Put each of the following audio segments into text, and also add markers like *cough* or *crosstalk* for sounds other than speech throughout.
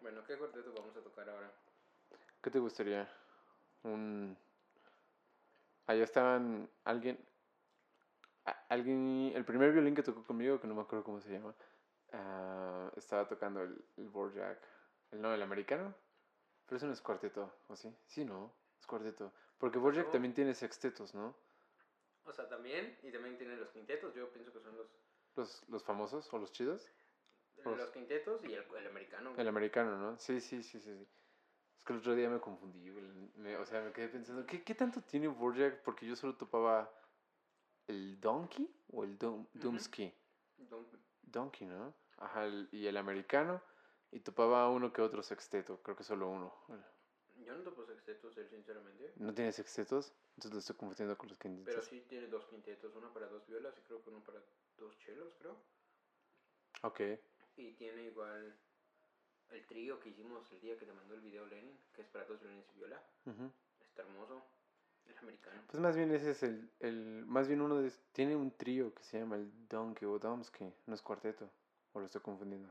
Bueno, ¿qué cuarteto vamos a tocar ahora? ¿Qué te gustaría? Un... Allá estaban alguien... Alguien... El primer violín que tocó conmigo, que no me acuerdo cómo se llama, ah, estaba tocando el, el Borjak. El, no, el americano. Pero eso no es cuarteto, ¿o sí? Sí, no, es cuarteto. Porque Borjak No. también tiene sextetos, ¿no? O sea, también, y también tiene los quintetos, yo pienso que son los, Los, los famosos o los chidos. Pues- los quintetos y el, el americano. El americano, ¿no? Sí, sí, sí, sí. sí. Es que el otro día me confundí, me- o sea, me quedé pensando, ¿qué, qué tanto tiene Borjak? Porque yo solo topaba el Donkey o el Ujú. Dumsky. Don- Donkey, ¿no? Ajá, el- y el americano. Y topaba uno que otro sexteto, creo que solo uno. Yo no topo sextetos, él sinceramente. ¿No tiene sextetos? Entonces lo estoy confundiendo con los Pero quintetos. sí tiene dos quintetos, uno para dos violas y creo que uno para dos chelos, creo. Ok. Y tiene igual el trío que hicimos el día que te mandó el video Lenin, que es para dos violines y viola. Está hermoso. El americano. Pues más bien ese es el, el... Más bien uno de... Tiene un trío que se llama el Donkey o Domsky. No es cuarteto. O lo estoy confundiendo.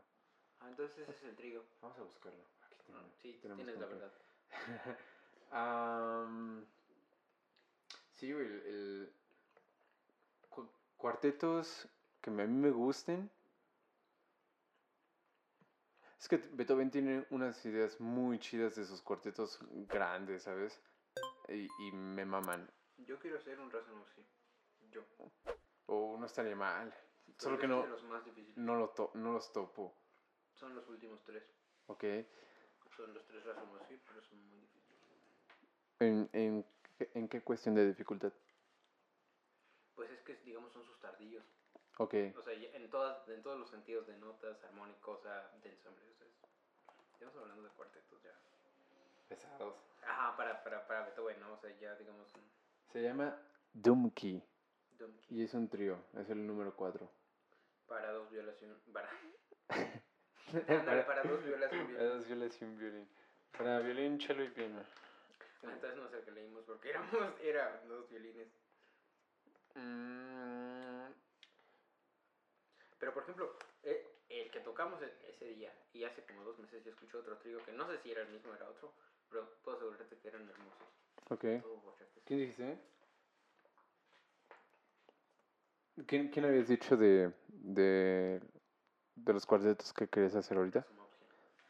Ah, entonces ese es el trío. Vamos a buscarlo. Aquí Ah, tenemos- sí, tenemos tienes la verdad. *laughs* Am, sí, el, el cu- cuartetos que a mí me gusten. Es que Beethoven tiene unas ideas muy chidas de sus cuartetos grandes, ¿sabes? Y, y me maman. Yo quiero hacer un Razanovsky. Yo. O no estaría mal. Solo que no, los más difíciles. no, lo to- no los topo. Son los últimos tres. ¿Ok? Son los tres Razanovsky, pero son muy difíciles. ¿En, en, en qué cuestión de dificultad? Pues es que, digamos, son sus tardillos. Ok. O sea, en, todas, en todos los sentidos de notas, armónicos, o sea, de ensamble. O sea, es- estamos hablando de cuartetos ya. Pesados. Ajá, para, para, para Beethoven, ¿no? O sea, ya, digamos, Se llama Dumki. donkey. Y es un trío, es el número 4. Para dos un... Para, *laughs* para dos violas y un violín. dos violas y un violín. Para violín, cello y piano. Ah, entonces no sé que leímos porque éramos, era dos violines. Mm, por ejemplo, eh, el que tocamos e- ese día y hace como dos meses yo escuché otro trío que no sé si era el mismo o era otro, pero puedo asegurarte que eran hermosos. ok. ¿Quién dijiste? ¿Quién, quién habías dicho de, de, de los cuartetos que querías hacer ahorita?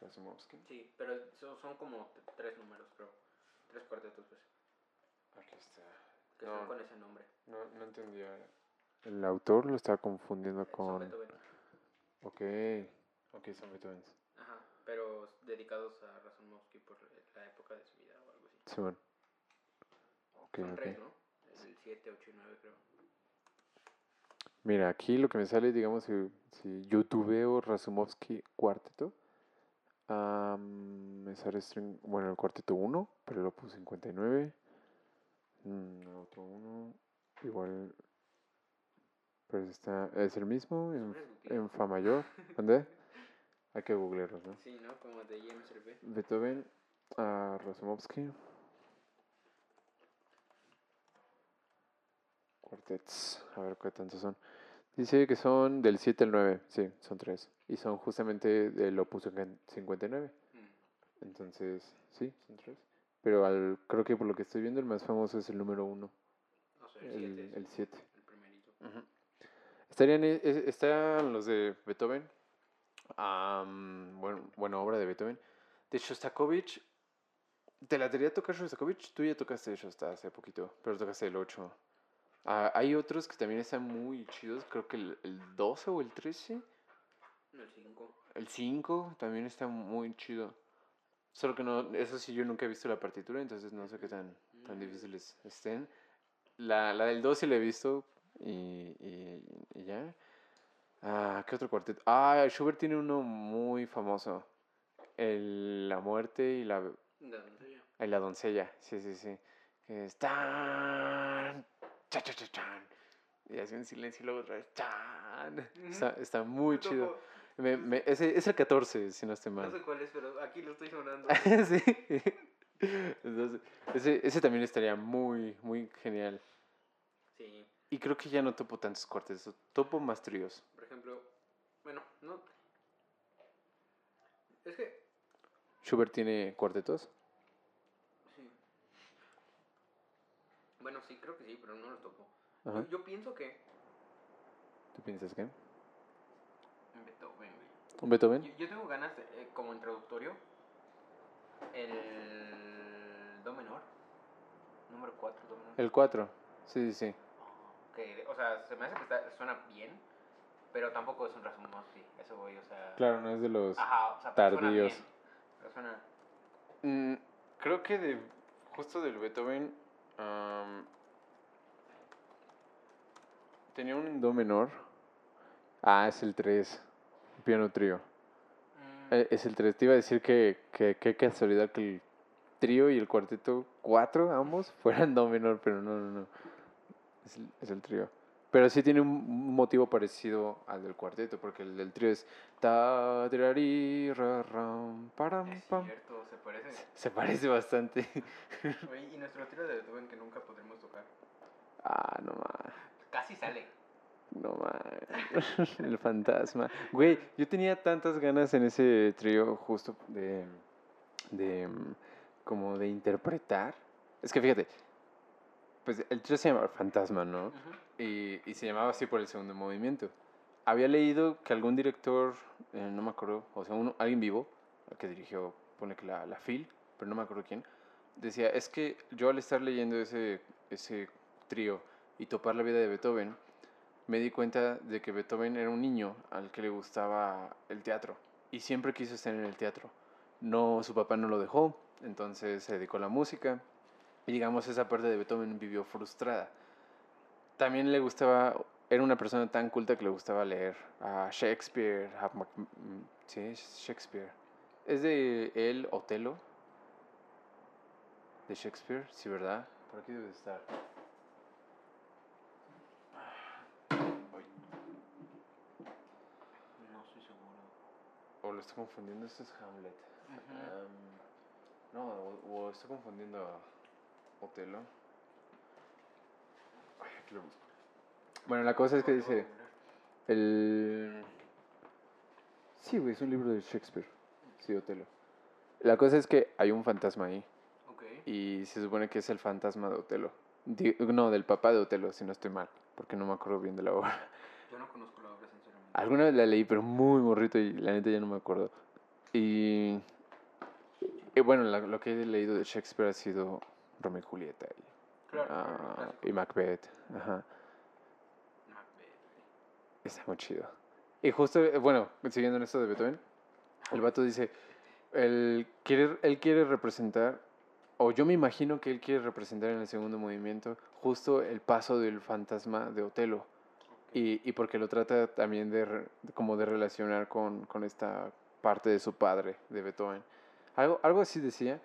Razumovsky. Sí, pero son, son como tres números, creo. Tres cuartetos, pues, Aquí está. que No. son con ese nombre. No, no entendía. El autor lo estaba confundiendo Son con... Beethoven. Ok. Ok, son Beethoven. Ajá, pero dedicados a Razumovsky por la época de su vida o algo así. Sí, bueno. Ok, son ok. tres, ¿no? El 7, 8 y 9, creo. Mira, aquí lo que me sale, digamos, si, si youtubeo Razumovsky cuarteto, am, me sale string, bueno, el cuarteto 1, pero lo puse 59, mm, otro 1, igual, pero está, es el mismo, en, en fa mayor, ¿dónde? Hay que googlearlos, ¿no? Sí, ¿no? Como de IMSRB. Beethoven, a Razumovsky. Cuartets, a ver qué tantos son. Dice que son del 7 al 9, sí, son tres. Y son justamente del opus 59. Mm. Entonces, sí, son tres. Pero al, creo que por lo que estoy viendo, el más famoso es el número 1, O sea, el 7 el es el 7. el primerito. Estarían, e- e- están los de Beethoven. am, bueno, buena obra de Beethoven. De Shostakovich. ¿Te la quería tocar Shostakovich? Tú ya tocaste Shosta hace poquito, pero tocaste el 8. Ah, hay otros que también están muy chidos. Creo que el, el 12 o el 13. El 5. El 5 también está muy chido. Solo que no, eso sí, yo nunca he visto la partitura, entonces no sé qué tan, tan Mm. difíciles estén. La, la del 2 sí la he visto y, y- y ya. Ah, ¿qué otro cuarteto? Ah, Schubert tiene uno muy famoso. El, la muerte y la, La doncella. y la doncella. Sí, sí, sí. Que es tan, cha, cha, cha, chan. Y hace un silencio y luego otra vez chan. Está, está muy chido. Me, me- ese, es el 14, si no estoy No mal. sé cuál es, pero aquí lo estoy sonando. *laughs* sí. Entonces, ese, ese también estaría muy, muy genial. Sí, Y creo que ya no topo tantos cuartetos, topo más tríos. por ejemplo, bueno, no. Es que Schubert tiene cuartetos. Sí. Bueno, sí, creo que sí, pero no los topo. Yo, yo pienso que ¿Tú piensas qué? Beethoven, güey. ¿Un Beethoven? Yo, yo tengo ganas, de, eh, como introductorio, el Do menor, número 4, Do menor. El 4. Sí, sí, sí. Que, o sea, se me hace que está- suena bien, pero tampoco es un Rasmussen, eso voy, o sea... Claro, no es de los... Ajá, o sea, pero suena tardíos. bien, pero suena... Mm, creo que de justo del Beethoven am, tenía un do menor. Ah, es el 3. Piano trío. mm, Eh, es el 3. Te iba a decir que que- qué casualidad que el trío y el cuarteto 4, ambos, *laughs* fueran do menor, pero no, no, no. Es el, es el trío. Pero sí tiene un motivo parecido al del cuarteto, porque el del trío es ta tirari, ra, ram, param, es pam. cierto, se parece. Se parece bastante. *laughs* Oye, y nuestro tiro de Beethoven que nunca podremos tocar. Ah, no más. Casi sale. No más. *laughs* El fantasma. Güey, yo tenía tantas ganas en ese trío justo de. de. como de interpretar. Es que fíjate. Pues el trío se llama Fantasma, ¿no? Y, y se llamaba así por el segundo movimiento. Había leído que algún director, eh, no me acuerdo, o sea, uno, alguien vivo, que dirigió, pone que la, la FIL, pero no me acuerdo quién, decía, es que yo al estar leyendo ese, ese trío y topar la vida de Beethoven, me di cuenta de que Beethoven era un niño al que le gustaba el teatro y siempre quiso estar en el teatro. No, su papá no lo dejó, entonces se dedicó a la música y digamos esa parte de Beethoven vivió frustrada. También le gustaba, era una persona tan culta que le gustaba leer a Shakespeare, a Mac- mm, sí, es Shakespeare. ¿Es de él Otelo? ¿De Shakespeare? Sí, ¿verdad? Por aquí debe de estar. No estoy seguro. O lo estoy confundiendo, esto es Hamlet. No, o, o estoy confundiendo Otelo. Ay, aquí lo busco. Bueno, la cosa es que dice... El... Sí, güey, es un libro de Shakespeare. Sí, Otelo. La cosa es que hay un fantasma ahí. Ok. Y se supone que es el fantasma de Otelo. Di- no, del papá de Otelo, si no estoy mal. Porque no me acuerdo bien de la obra. Yo no conozco la obra, sinceramente. Alguna vez la leí, pero muy morrito y la neta ya no me acuerdo. Y, y bueno, la- lo que he leído de Shakespeare ha sido Romeo y Julieta y, Claro, ah, y Macbeth. Ajá, Macbeth. está muy chido. Y justo, eh, bueno, siguiendo en esto de Beethoven, el vato dice, él quiere, él quiere representar, o yo me imagino que él quiere representar en el segundo movimiento, justo el paso del fantasma de Otelo. Y, y porque lo trata también de como de relacionar con, con esta parte de su padre, de Beethoven. Algo, algo así decía.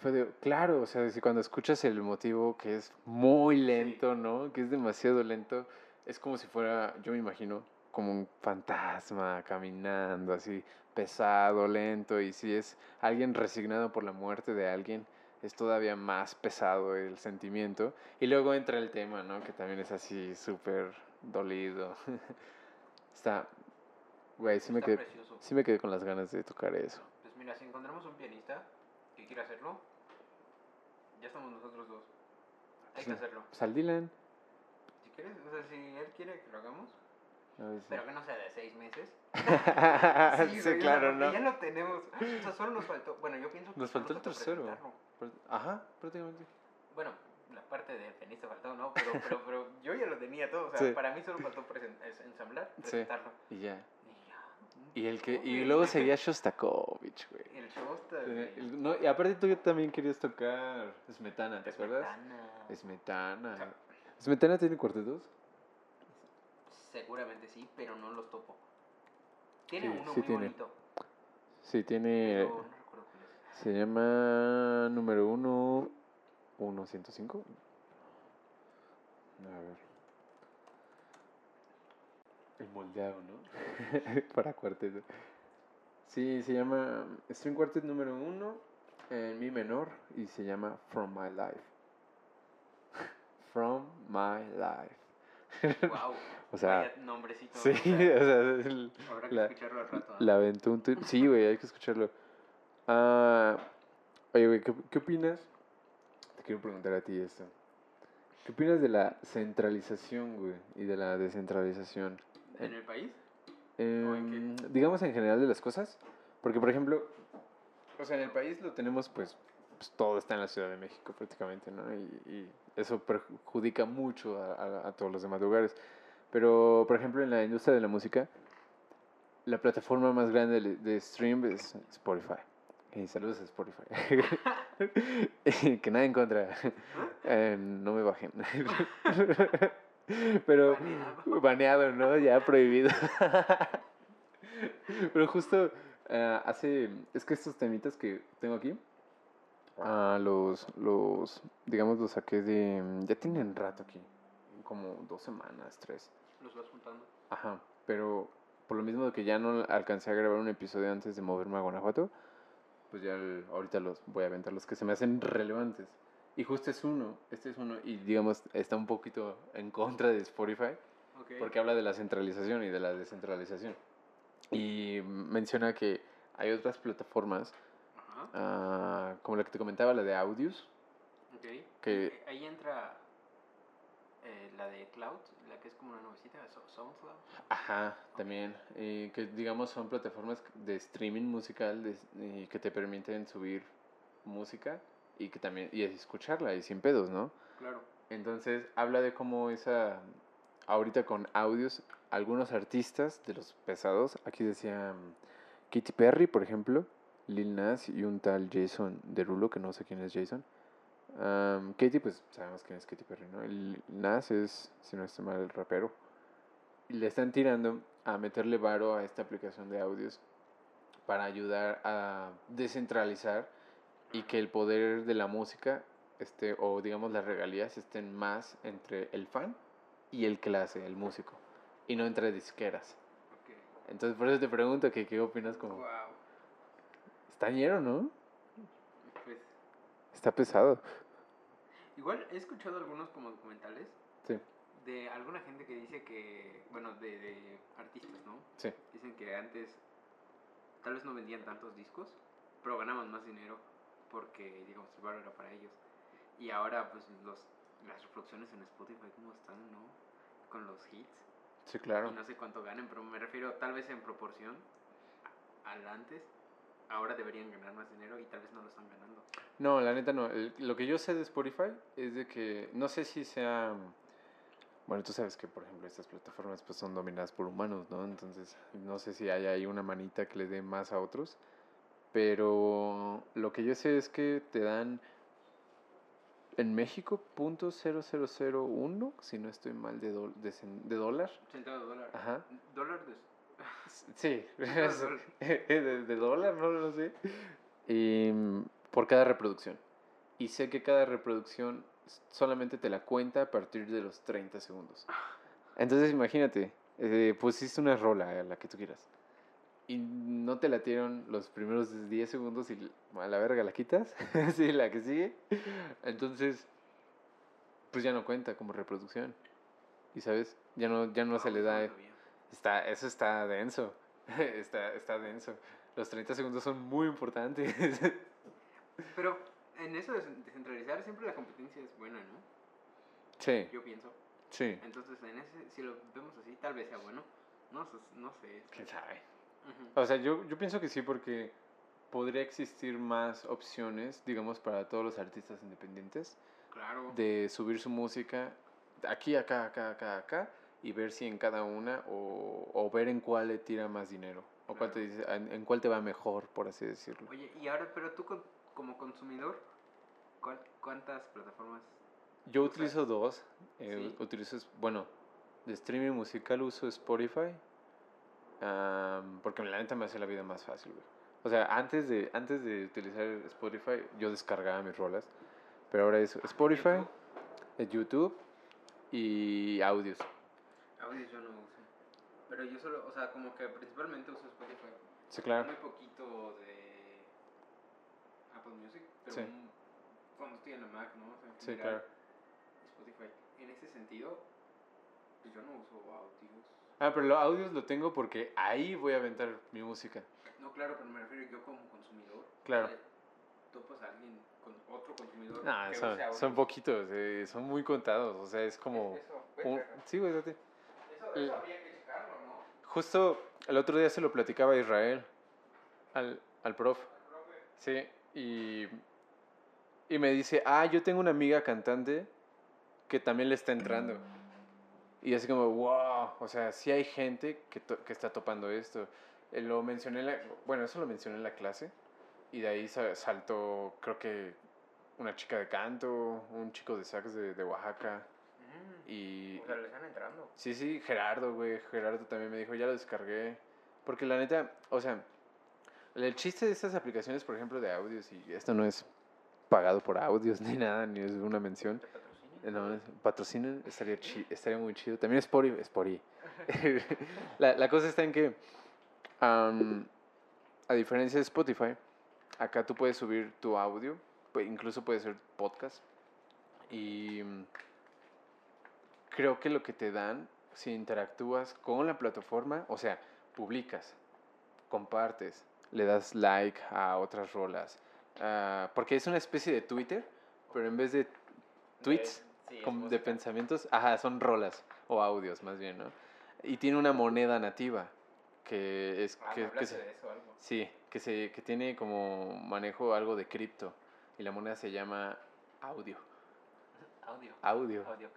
Fue de, claro, o sea, si cuando escuchas el motivo que es muy lento, ¿no? Que es demasiado lento, es como si fuera, yo me imagino, como un fantasma caminando así, pesado, lento. Y si es alguien resignado por la muerte de alguien, es todavía más pesado el sentimiento. Y luego entra el tema, ¿no? Que también es así súper dolido. *laughs* Está, güey, sí me, quedé, sí me quedé con las ganas de tocar eso. Pues mira, si encontramos un pianista quiera hacerlo, ya estamos nosotros dos. Hay que Sí. hacerlo. Pues al Dylan. Si quieres, o sea, si él quiere que lo hagamos, a ver si- pero que no sea de seis meses. *laughs* sí, sea, claro, ¿no? Ya lo tenemos. O sea, solo nos faltó. Bueno, yo pienso que Nos faltó el tercero. Ajá, prácticamente. Bueno, la parte del pianista faltó, ¿no? Pero, pero, pero yo ya lo tenía todo. O sea, Sí. para mí solo faltó presen- es- ensamblar, Sí. presentarlo. Y ya. Y el que, y luego seguía Shostakovich, güey. El Shosta, Tenía- güey. el- no, y aparte tú también querías tocar Smetana, ¿te acuerdas? Smetana. Smetana. ¿Smetana tiene cuartetos? Seguramente sí, pero no los topo. Tiene Sí, uno sí muy tiene. bonito. Sí, tiene... Pero no recuerdo cuál es. Se llama número 1, 105. A ver. El moldeado, ¿no? *laughs* Para cuarteto. Sí, se llama String Quartet número 1 en mi menor y se llama From My Life. *laughs* From My Life. *laughs* Wow. O sea, nombrecito. sí, o O sea, el- habrá que la- escucharlo al rato. ¿no? la aventó. Sí, güey, hay que escucharlo. Ah, oye, güey, ¿qué, qué opinas? Te quiero preguntar a ti esto. ¿Qué opinas de la centralización, güey, y de la descentralización? ¿En el país? en qué? Em, digamos en general de las cosas. Porque, por ejemplo, o sea, en el país lo tenemos, pues, pues, todo está en la Ciudad de México prácticamente, ¿no? Y, y eso perjudica mucho a, a- a todos los demás lugares. Pero, por ejemplo, en la industria de la música, la plataforma más grande de, de stream es Spotify. Y saludos a Spotify. *laughs* que nada en contra. Eh, no me bajen. *laughs* Pero Baneado. baneado, ¿no? Ya *laughs* prohibido. Pero justo eh, hace. Es que estos temitas que tengo aquí. ah, los, los. Digamos, los saqué de. Ya tienen rato aquí. Como dos semanas, tres. Los vas juntando. Ajá, pero por lo mismo de que ya no alcancé a grabar un episodio antes de moverme a Guanajuato, pues ya el- ahorita los voy a aventar los que se me hacen relevantes. Y justo es uno, este es uno, y digamos, está un poquito en contra de Spotify, Ok. porque habla de la centralización y de la descentralización. Y menciona que hay otras plataformas, Ajá. ah, como la que te comentaba, la de Audios, Ok. que- Eh, Ahí entra eh, la de Cloud, la que es como una nuevecita, So- SoundCloud. Ajá, también. eh, que digamos son plataformas de streaming musical de- que te permiten subir música y que también y escucharla y sin pedos, ¿no? Claro. Entonces habla de cómo esa ahorita con audios algunos artistas de los pesados, aquí decía Katy Perry, por ejemplo, Lil Nas y un tal Jason Derulo que no sé quién es Jason. Am, Katy, pues sabemos quién es Katy Perry, ¿no? El Nas es, si no estoy mal, el rapero. Y le están tirando a meterle varo a esta aplicación de audios para ayudar a descentralizar y que el poder de la música este, o digamos las regalías estén más entre el fan y el que la hace, el músico, y no entre disqueras. Ok. Entonces por eso te pregunto que qué opinas como... Wow. Está ñero, ¿no? Pues, Está pesado. igual he escuchado algunos como documentales Sí, de alguna gente que dice que, bueno, de, de artistas, ¿no? sí. Dicen que antes tal vez no vendían tantos discos, pero ganaban más dinero porque, digamos, el valor era para ellos. Y ahora, pues, los, las reproducciones en Spotify, ¿cómo están, no? Con los hits. Sí, claro. Y no sé cuánto ganen, pero me refiero tal vez en proporción al antes. Ahora deberían ganar más dinero y tal vez no lo están ganando. No, la neta no. El- lo que yo sé de Spotify es de que no sé si sea... Bueno, tú sabes que, por ejemplo, estas plataformas pues son dominadas por humanos, ¿no? Entonces, no sé si hay ahí una manita que le dé más a otros. Pero lo que yo sé es que te dan en México punto .0001, si no estoy mal, de, dol- de, de dólar. Centavo de dólar. Ajá. Dólar de... Sí, *laughs* Centavo de dólar. *laughs* de, dólar, no lo sé. Y, mm, por cada reproducción. Y sé que cada reproducción solamente te la cuenta a partir de los 30 segundos. Entonces imagínate, eh, pusiste una rola, a la que tú quieras. Y no te la dieron los primeros 10 segundos y a la verga la quitas. *laughs* sí, la que sigue. Entonces, pues ya no cuenta como reproducción. Y sabes, ya no, ya no se le da... Está, eso está denso. *laughs* está, está denso. Los 30 segundos son muy importantes. *laughs* Pero en eso de cen- descentralizar siempre la competencia es buena, ¿no? sí, Yo pienso. sí. Entonces, en ese, si lo vemos así, tal vez sea bueno. No, sé- no sé. ¿Quién sabe? O sea, yo, yo pienso que sí porque podría existir más opciones, digamos, para todos los artistas independientes Claro. de subir su música aquí, acá, acá, acá, acá y ver si en cada una o, o ver en cuál le tira más dinero o cuál te dice, en, en cuál te va mejor, por así decirlo. Oye, y ahora, pero tú con- como consumidor, ¿cuál- ¿cuántas plataformas? Yo usas? utilizo dos. eh, ¿Sí? Utilizo, bueno, de streaming musical uso Spotify. Am, porque la neta me hace la vida más fácil, güey. O sea, antes de, antes de utilizar Spotify, yo descargaba mis rolas. Pero ahora es Spotify, YouTube? eh, YouTube y audios. Audios yo no uso. Pero yo solo, o sea, como que principalmente uso Spotify. Sí, claro. Muy poquito de Apple Music, pero Sí. un- cuando estoy en la Mac, ¿no? O sea, Sí, claro. Spotify. En ese sentido, pues yo no uso audios. Ah, pero los audios lo tengo porque ahí voy a aventar mi música. No, claro, pero me refiero yo como consumidor. Claro. o sea, Topas a alguien con otro consumidor. No, que son, son poquitos, eh, son muy contados. O sea, es como. Eso, pues, un- Sí, güey, date. eso, eso habría que checarlo, ¿no? Justo el otro día se lo platicaba a Israel, al, al prof. Sí, y, y me dice, ah, yo tengo una amiga cantante que también le está entrando. Y así como, wow, o sea, sí hay gente que, to- que está topando esto. Eh, Lo mencioné, en la- bueno, eso lo mencioné en la clase. Y de ahí sa- saltó, creo que una chica de canto, un chico de sax de, de Oaxaca. Y, O sea, le están entrando. Sí, sí, Gerardo, güey. Gerardo también me dijo, ya lo descargué. Porque la neta, o sea, el chiste de estas aplicaciones, por ejemplo, de audios, y esto no es pagado por audios *laughs* ni nada, ni es una mención. Eh, No, es- patrocinen, estaría, chi- estaría muy chido. También Spotify. Spotify. *laughs* la, la cosa está en que, a diferencia de Spotify, acá tú puedes subir tu audio, pu- incluso puede ser podcast. Y mm, creo que lo que te dan, si interactúas con la plataforma, o sea, publicas, compartes, le das like a otras rolas. ah, porque es una especie de Twitter, pero en vez de tweets Sí, como de pensamientos, ajá, son rolas o audios más bien, ¿no? Y tiene una moneda nativa que es Ah, que, que se- de eso algo. sí, que se que tiene como manejo algo de cripto y la moneda se llama audio. Audio. Audio. Audio.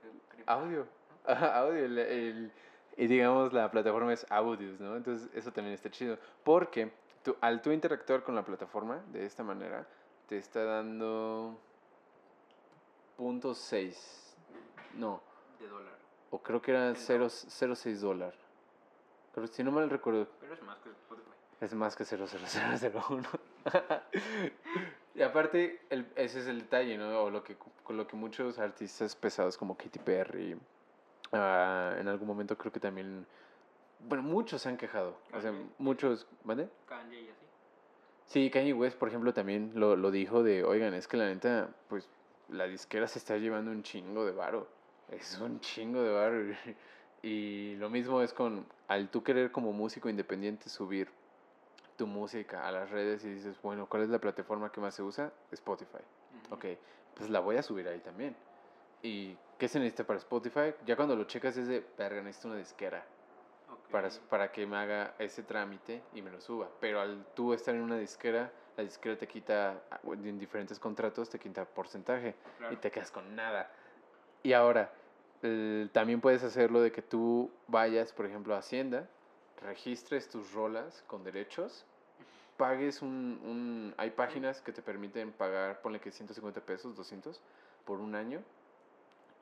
Audio. *laughs* Ajá, audio. el- el- y digamos la plataforma es Audios, ¿no? Entonces eso también está chido. Porque tú, al tú interactuar con la plataforma de esta manera, te está dando punto .6. No, De dólar. o creo que era El 0.06 dólar. Pero si no mal recuerdo, Pero es más que Spotify. es más que 0.0001. *laughs* y aparte, el, ese es el detalle, ¿no? O lo que, con lo que muchos artistas pesados como Katy Perry, ah, en algún momento creo que también, bueno, muchos se han quejado. O sea, Kanye. muchos, ¿vale? Kanye y así. Sí, Kanye West, por ejemplo, también lo, lo dijo de, oigan, es que la neta, pues, la disquera se está llevando un chingo de varo. Es un chingo de varo. *laughs* Y lo mismo es con, al tú querer como músico independiente subir tu música a las redes y dices, bueno, ¿cuál es la plataforma que más se usa? Spotify. Ujú. Ok, pues la voy a subir ahí también. ¿Y qué se necesita para Spotify? Ya cuando lo checas es de, verga, necesito una disquera para, para que me haga ese trámite y me lo suba. Pero al tú estar en una disquera, la disquera te quita, ah, en diferentes contratos, te quita porcentaje Claro. y te quedas con nada. Y ahora, el- también puedes hacerlo de que tú vayas, por ejemplo, a Hacienda, registres tus rolas con derechos, pagues un, un... Hay páginas que te permiten pagar, ponle que 150 pesos, 200 por un año.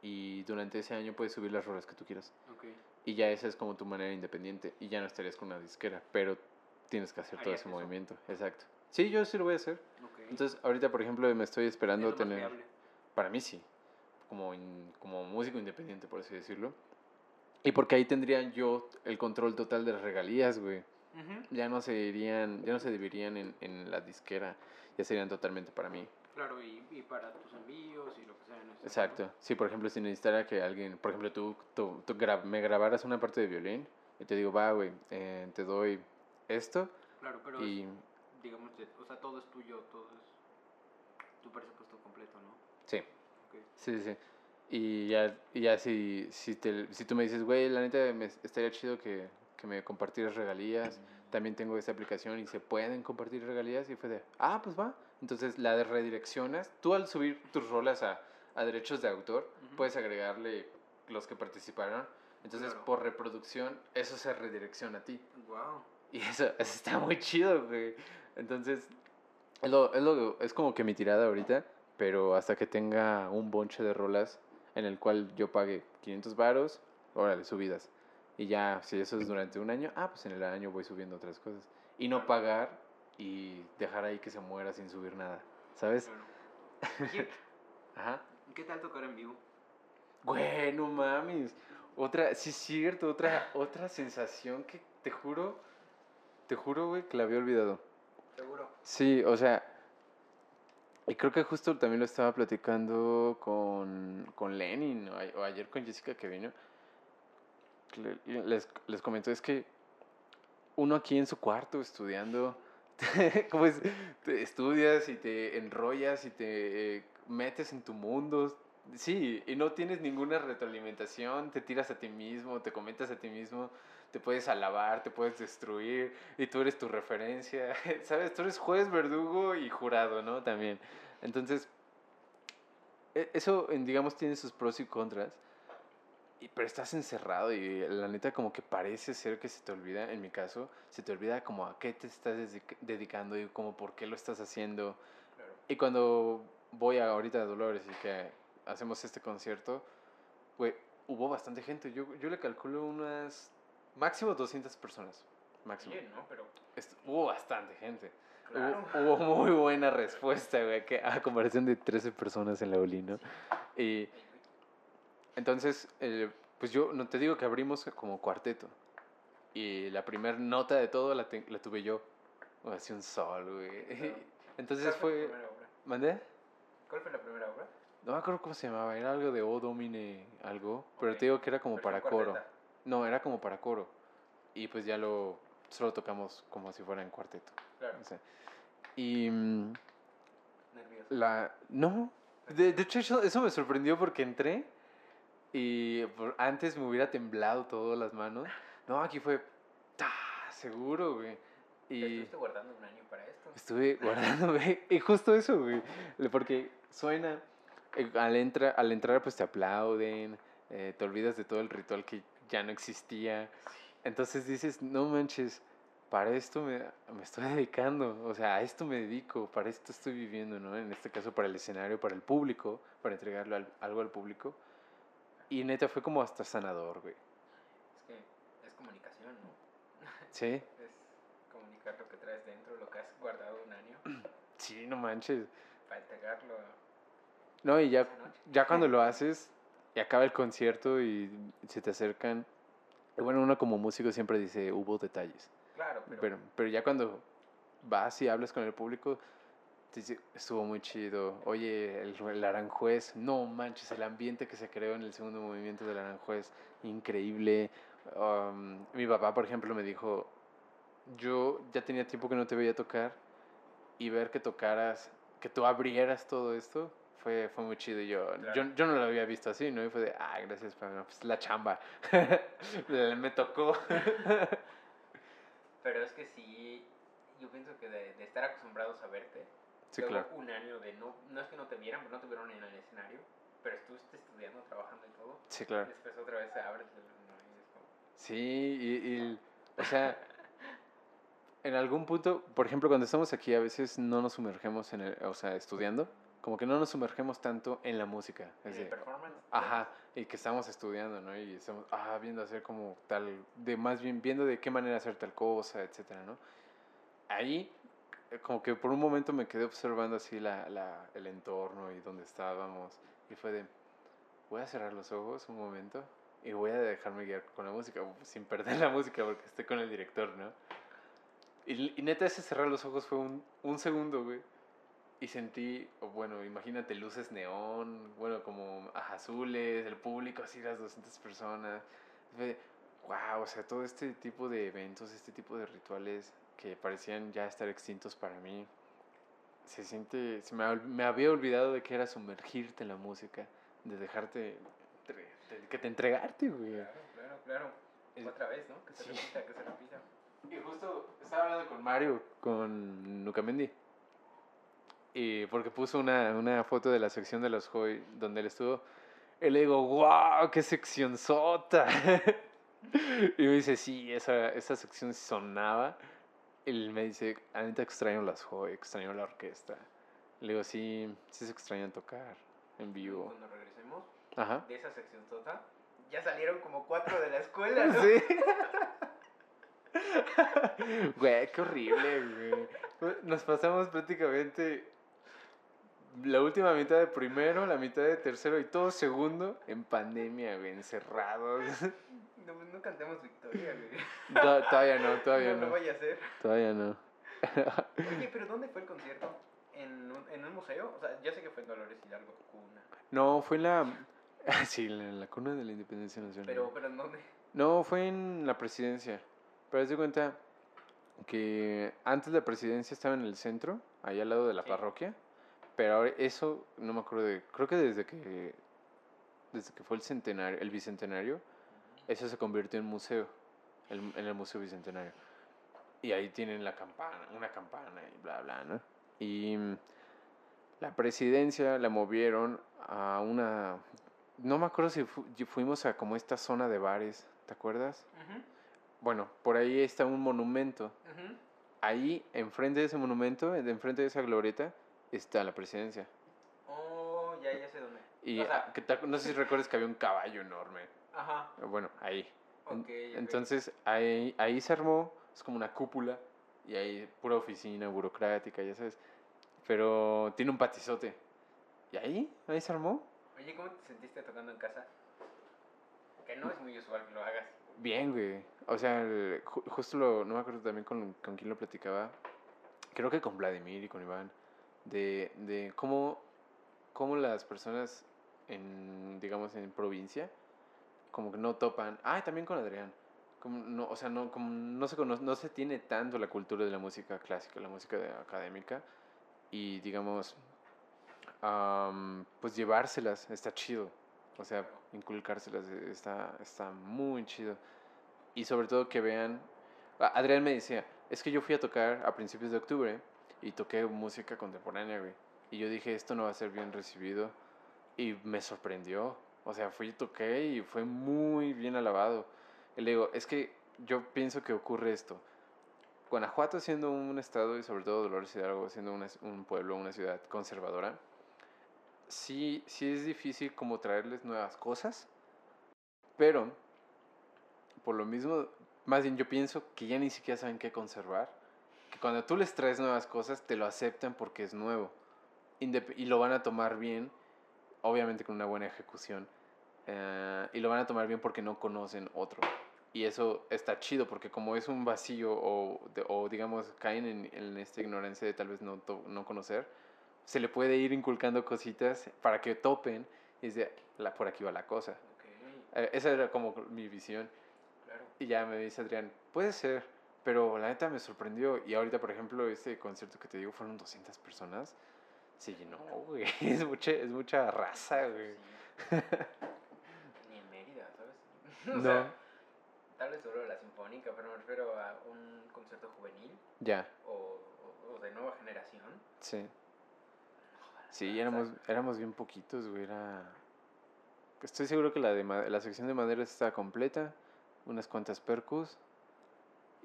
Y durante ese año puedes subir las rolas que tú quieras. Ok. Y ya esa es como tu manera independiente. Y ya no estarías con una disquera. Pero tienes que hacer todo ese eso. movimiento. Exacto. Sí, yo sí lo voy a hacer. Ok. Entonces, ahorita, por ejemplo, me estoy Es esperando más tener... Para mí sí. Como, in- como músico independiente, por así decirlo. Y porque ahí tendría yo el control total de las regalías, güey. Ujú. Ya no se irían, ya no se dividirían en, en la disquera. Ya serían totalmente para mí. Claro, y, y para tus envíos y lo que sea. Exacto. Sí, por ejemplo, si necesitara que alguien, por ejemplo, tú, tú, tú gra- me grabaras una parte de violín y te digo, va, güey, eh, te doy esto Claro, pero y... digamos, o sea, todo es tuyo, todo es tu presupuesto completo, ¿no? Sí. Ok. Sí, sí. Y ya, y ya si, si, te, si tú me dices, güey, la neta me estaría chido que, que me compartieras regalías, también tengo esta aplicación y se pueden compartir regalías, y fue de, ah, pues va. Entonces la redireccionas. Tú al subir tus rolas a, a derechos de autor, Ujú. puedes agregarle los que participaron. Entonces, Claro. por reproducción, eso se redirecciona a ti. Wow. Y eso, eso está muy chido, güey. Entonces, es, lo, es, lo- es como que mi tirada ahorita, pero hasta que tenga un bonche de rolas en el cual yo pague 500 varos, órale, subidas. Y ya, si eso es durante un año, ah, pues en el año voy subiendo otras cosas. Y no pagar y dejar ahí que se muera sin subir nada, ¿sabes? Claro. *laughs* Ajá. ¿Qué tal tocar en vivo? Güey, no mames. Otra, sí es cierto, otra, otra sensación que te juro, te juro, güey, que la había olvidado. Sí, o sea, y creo que justo también lo estaba platicando con, con Lenin o, ayer con Jessica que vino, le- les, les comento es que uno aquí en su cuarto estudiando, *laughs* pues te estudias y te enrollas y te eh, metes en tu mundo. Sí, y no tienes ninguna retroalimentación, te tiras a ti mismo, te comentas a ti mismo, te puedes alabar, te puedes destruir y tú eres tu referencia, *laughs* ¿sabes? Tú eres juez, verdugo y jurado, ¿no? También. Entonces, e- eso, digamos, tiene sus pros y contras. Y, pero estás encerrado y la neta como que parece ser que se te olvida, en mi caso, se te olvida como a qué te estás dedic- dedicando y como por qué lo estás haciendo. Claro. Y cuando voy a, ahorita a Dolores y que hacemos este concierto, pues hubo bastante gente. Yo, yo le calculo unas máximo 200 personas. Máximo. Oye, no, pero hubo bastante gente. claro. Hubo, hubo muy buena respuesta, güey, que a comparación de 13 personas en la ¿no? Y entonces, eh, pues yo no te digo que abrimos como cuarteto. Y la primera nota de todo la, te- la tuve yo. O así un sol, güey. Claro. *laughs* Entonces ¿Cuál fue... obra? ¿Mandé? ¿Cuál fue la primera obra? No me acuerdo cómo se llamaba. Era algo de O Domine algo. Pero te digo que era como para coro. No, era como para coro. Y pues ya lo... Solo tocamos como si fuera en cuarteto. Claro, o sea. Y... mm, nervioso. La... No. De, de hecho, eso, me sorprendió porque entré y por- antes me hubiera temblado todas las manos. No, aquí fue... ¡ta! Seguro, güey. Y estuviste guardando un año para esto. estuve *laughs* guardándome. Y justo eso, güey. Porque suena... eh, Al, entra, al entrar, pues te aplauden. eh, te olvidas de todo el ritual que ya no existía. Entonces dices, no manches, para esto me, me estoy *laughs* dedicando, o sea, a esto me dedico, para esto estoy viviendo, ¿no? En este caso para el escenario, para el público, para entregarle al- algo al público. Y neta fue como hasta sanador, güey. Es que es comunicación, ¿no? *laughs* Sí, Es comunicar lo que traes dentro, lo que has guardado un año, sí, no manches. para entregarlo No, y ya, ya cuando lo haces y acaba el concierto y se te acercan, bueno, uno como músico siempre dice, hubo detalles. Claro, pero, Pero, pero ya cuando vas y hablas con el público, te dice, estuvo muy chido. Oye, el, el Aranjuez, no manches, el ambiente que se creó en el segundo movimiento del Aranjuez, increíble. Um, mi papá, por ejemplo, me dijo, yo ya tenía tiempo que no te veía tocar y ver que tocaras, que tú abrieras todo esto. Fue, fue muy chido y yo, yo, Claro. yo no lo había visto así, ¿no? Y fue de, ah, gracias, pero pues la chamba. *laughs* me tocó. *laughs* pero es que sí, yo pienso que de, de estar acostumbrados a verte, Sí, claro. un año de no, no es que no te vieran, pero no te vieron en el escenario, pero estuviste estudiando, trabajando y todo, Sí, claro. y después otra vez se abre el como, Sí, y, y, o sea, *laughs* en algún punto, por ejemplo, cuando estamos aquí a veces no nos sumergemos en el, o sea, estudiando, como que no nos sumergemos tanto en la música. Es de, performance. ajá, y que estamos estudiando, ¿no? Y estamos, ah, viendo hacer como tal, de más bien viendo de qué manera hacer tal cosa, etcétera, ¿no? Ahí, eh, como que por un momento me quedé observando así la, la, el entorno y dónde estábamos, y fue de, voy a cerrar los ojos un momento y voy a dejarme guiar con la música, sin perder *laughs* la música porque estoy con el director, ¿no? Y, y neta, ese cerrar los ojos fue un, un segundo, güey. Y sentí, bueno, imagínate luces neón, bueno, como azules, el público, así las 200 personas. Wow, o sea, todo este tipo de eventos, este tipo de rituales que parecían ya estar extintos para mí, se siente, se me, me había olvidado de que era sumergirte en la música, de dejarte, de que te entregarte, güey. Claro, claro, claro. El- Otra vez, ¿no? Que se Sí. repita, que se repita. Y justo estaba hablando con Mario, con Nucamendi. Y porque puso una, una foto de la sección de los Joy donde él estuvo. Y le digo, wow, qué sección sota. *laughs* y me dice, sí, esa, esa sección sonaba. Y él me dice, a neta extraño las Joy, extraño la orquesta. Le digo, sí, sí se extrañan tocar en vivo. Cuando regresemos Ajá. de esa sección tota, ya salieron como cuatro de la escuela, ¿no? Sí. *laughs* Güey, qué horrible, güey. Nos pasamos prácticamente la última mitad de primero, la mitad de tercero y todo segundo en pandemia, güey, encerrados. No, pues no cantemos victoria, güey. To- todavía no, todavía no, no. no vaya a ser. Todavía no. Oye, pero ¿dónde fue el concierto? ¿En un, ¿En un museo? O sea, ya sé que fue en Dolores Hidalgo, Cuna. No, fue en la... *laughs* Sí, en la cuna de la Independencia Nacional. Pero, pero ¿en dónde? No, fue en la presidencia. Pero haz de cuenta que antes la presidencia estaba en el centro, ahí al lado de la Sí. parroquia. Pero ahora eso, no me acuerdo de. Creo que desde que. Desde que fue el centenario, el bicentenario, eso se convirtió en museo. el- en el Museo Bicentenario. Y ahí tienen la campana, una campana y bla, bla, ¿no? Y mm, la presidencia la movieron a una. No me acuerdo si fu- fuimos a como esta zona de bares, ¿te acuerdas? Bueno, por ahí está un monumento. Ahí, enfrente de ese monumento, enfrente de esa glorieta, está la presidencia. Oh, ya, ya sé dónde. Y O sea- que te no sé si recuerdas que había un caballo enorme. Ajá. Bueno, ahí. En- Ok, ok. Entonces, ahí, ahí se armó, es como una cúpula, y ahí pura oficina burocrática, ya sabes. Pero tiene un patizote. Y ahí, ahí se armó. Oye, ¿cómo te sentiste tocando en casa? Que no es muy usual que lo hagas. Bien, güey. O sea, el- ju- justo lo, no me acuerdo también con, con quién lo platicaba. Creo que con Vladimir y con Iván. De, de cómo, cómo las personas en, digamos, en provincia, como que no topan. Ah, también con Adrián. Como no, o sea, no, como no, se conoce, no se tiene tanto la cultura de la música clásica, la música académica. Y, digamos, am, pues llevárselas está chido. O sea, inculcárselas está, está muy chido. Y sobre todo que vean... Adrián me decía, es que yo fui a tocar a principios de octubre y toqué música contemporánea, güey. Y yo dije, esto no va a ser bien recibido. Y me sorprendió. O sea, fui y toqué y fue muy bien alabado. Y le digo, es que yo pienso que ocurre esto. Guanajuato siendo un estado y sobre todo Dolores Hidalgo siendo una- un pueblo, una ciudad conservadora, sí, sí es difícil como traerles nuevas cosas, pero por lo mismo, más bien yo pienso que ya ni siquiera saben qué conservar, que cuando tú les traes nuevas cosas te lo aceptan porque es nuevo Indep- y lo van a tomar bien, obviamente con una buena ejecución, eh, y lo van a tomar bien porque no conocen otro. Y eso está chido porque como es un vacío o, de- o digamos caen en, en esta ignorancia de tal vez no, to- no conocer, se le puede ir inculcando cositas para que topen y dice, la, por aquí va la cosa. Ok, Eh, esa era como mi visión. claro. Y ya me dice Adrián, puede ser, pero la neta me sorprendió. Y ahorita, por ejemplo, este concierto que te digo fueron 200 personas. Se llenó, güey. *laughs* Es mucha, es mucha raza, güey. Sí. *laughs* Ni en Mérida, ¿sabes? *laughs* o No. sea, tal vez solo la sinfónica, pero me refiero a un concierto juvenil Ya, o, o- o de nueva generación. sí. Sí, éramos, éramos bien poquitos, güey. Era... Estoy seguro que la, de la sección de maderas está completa. Unas cuantas percus.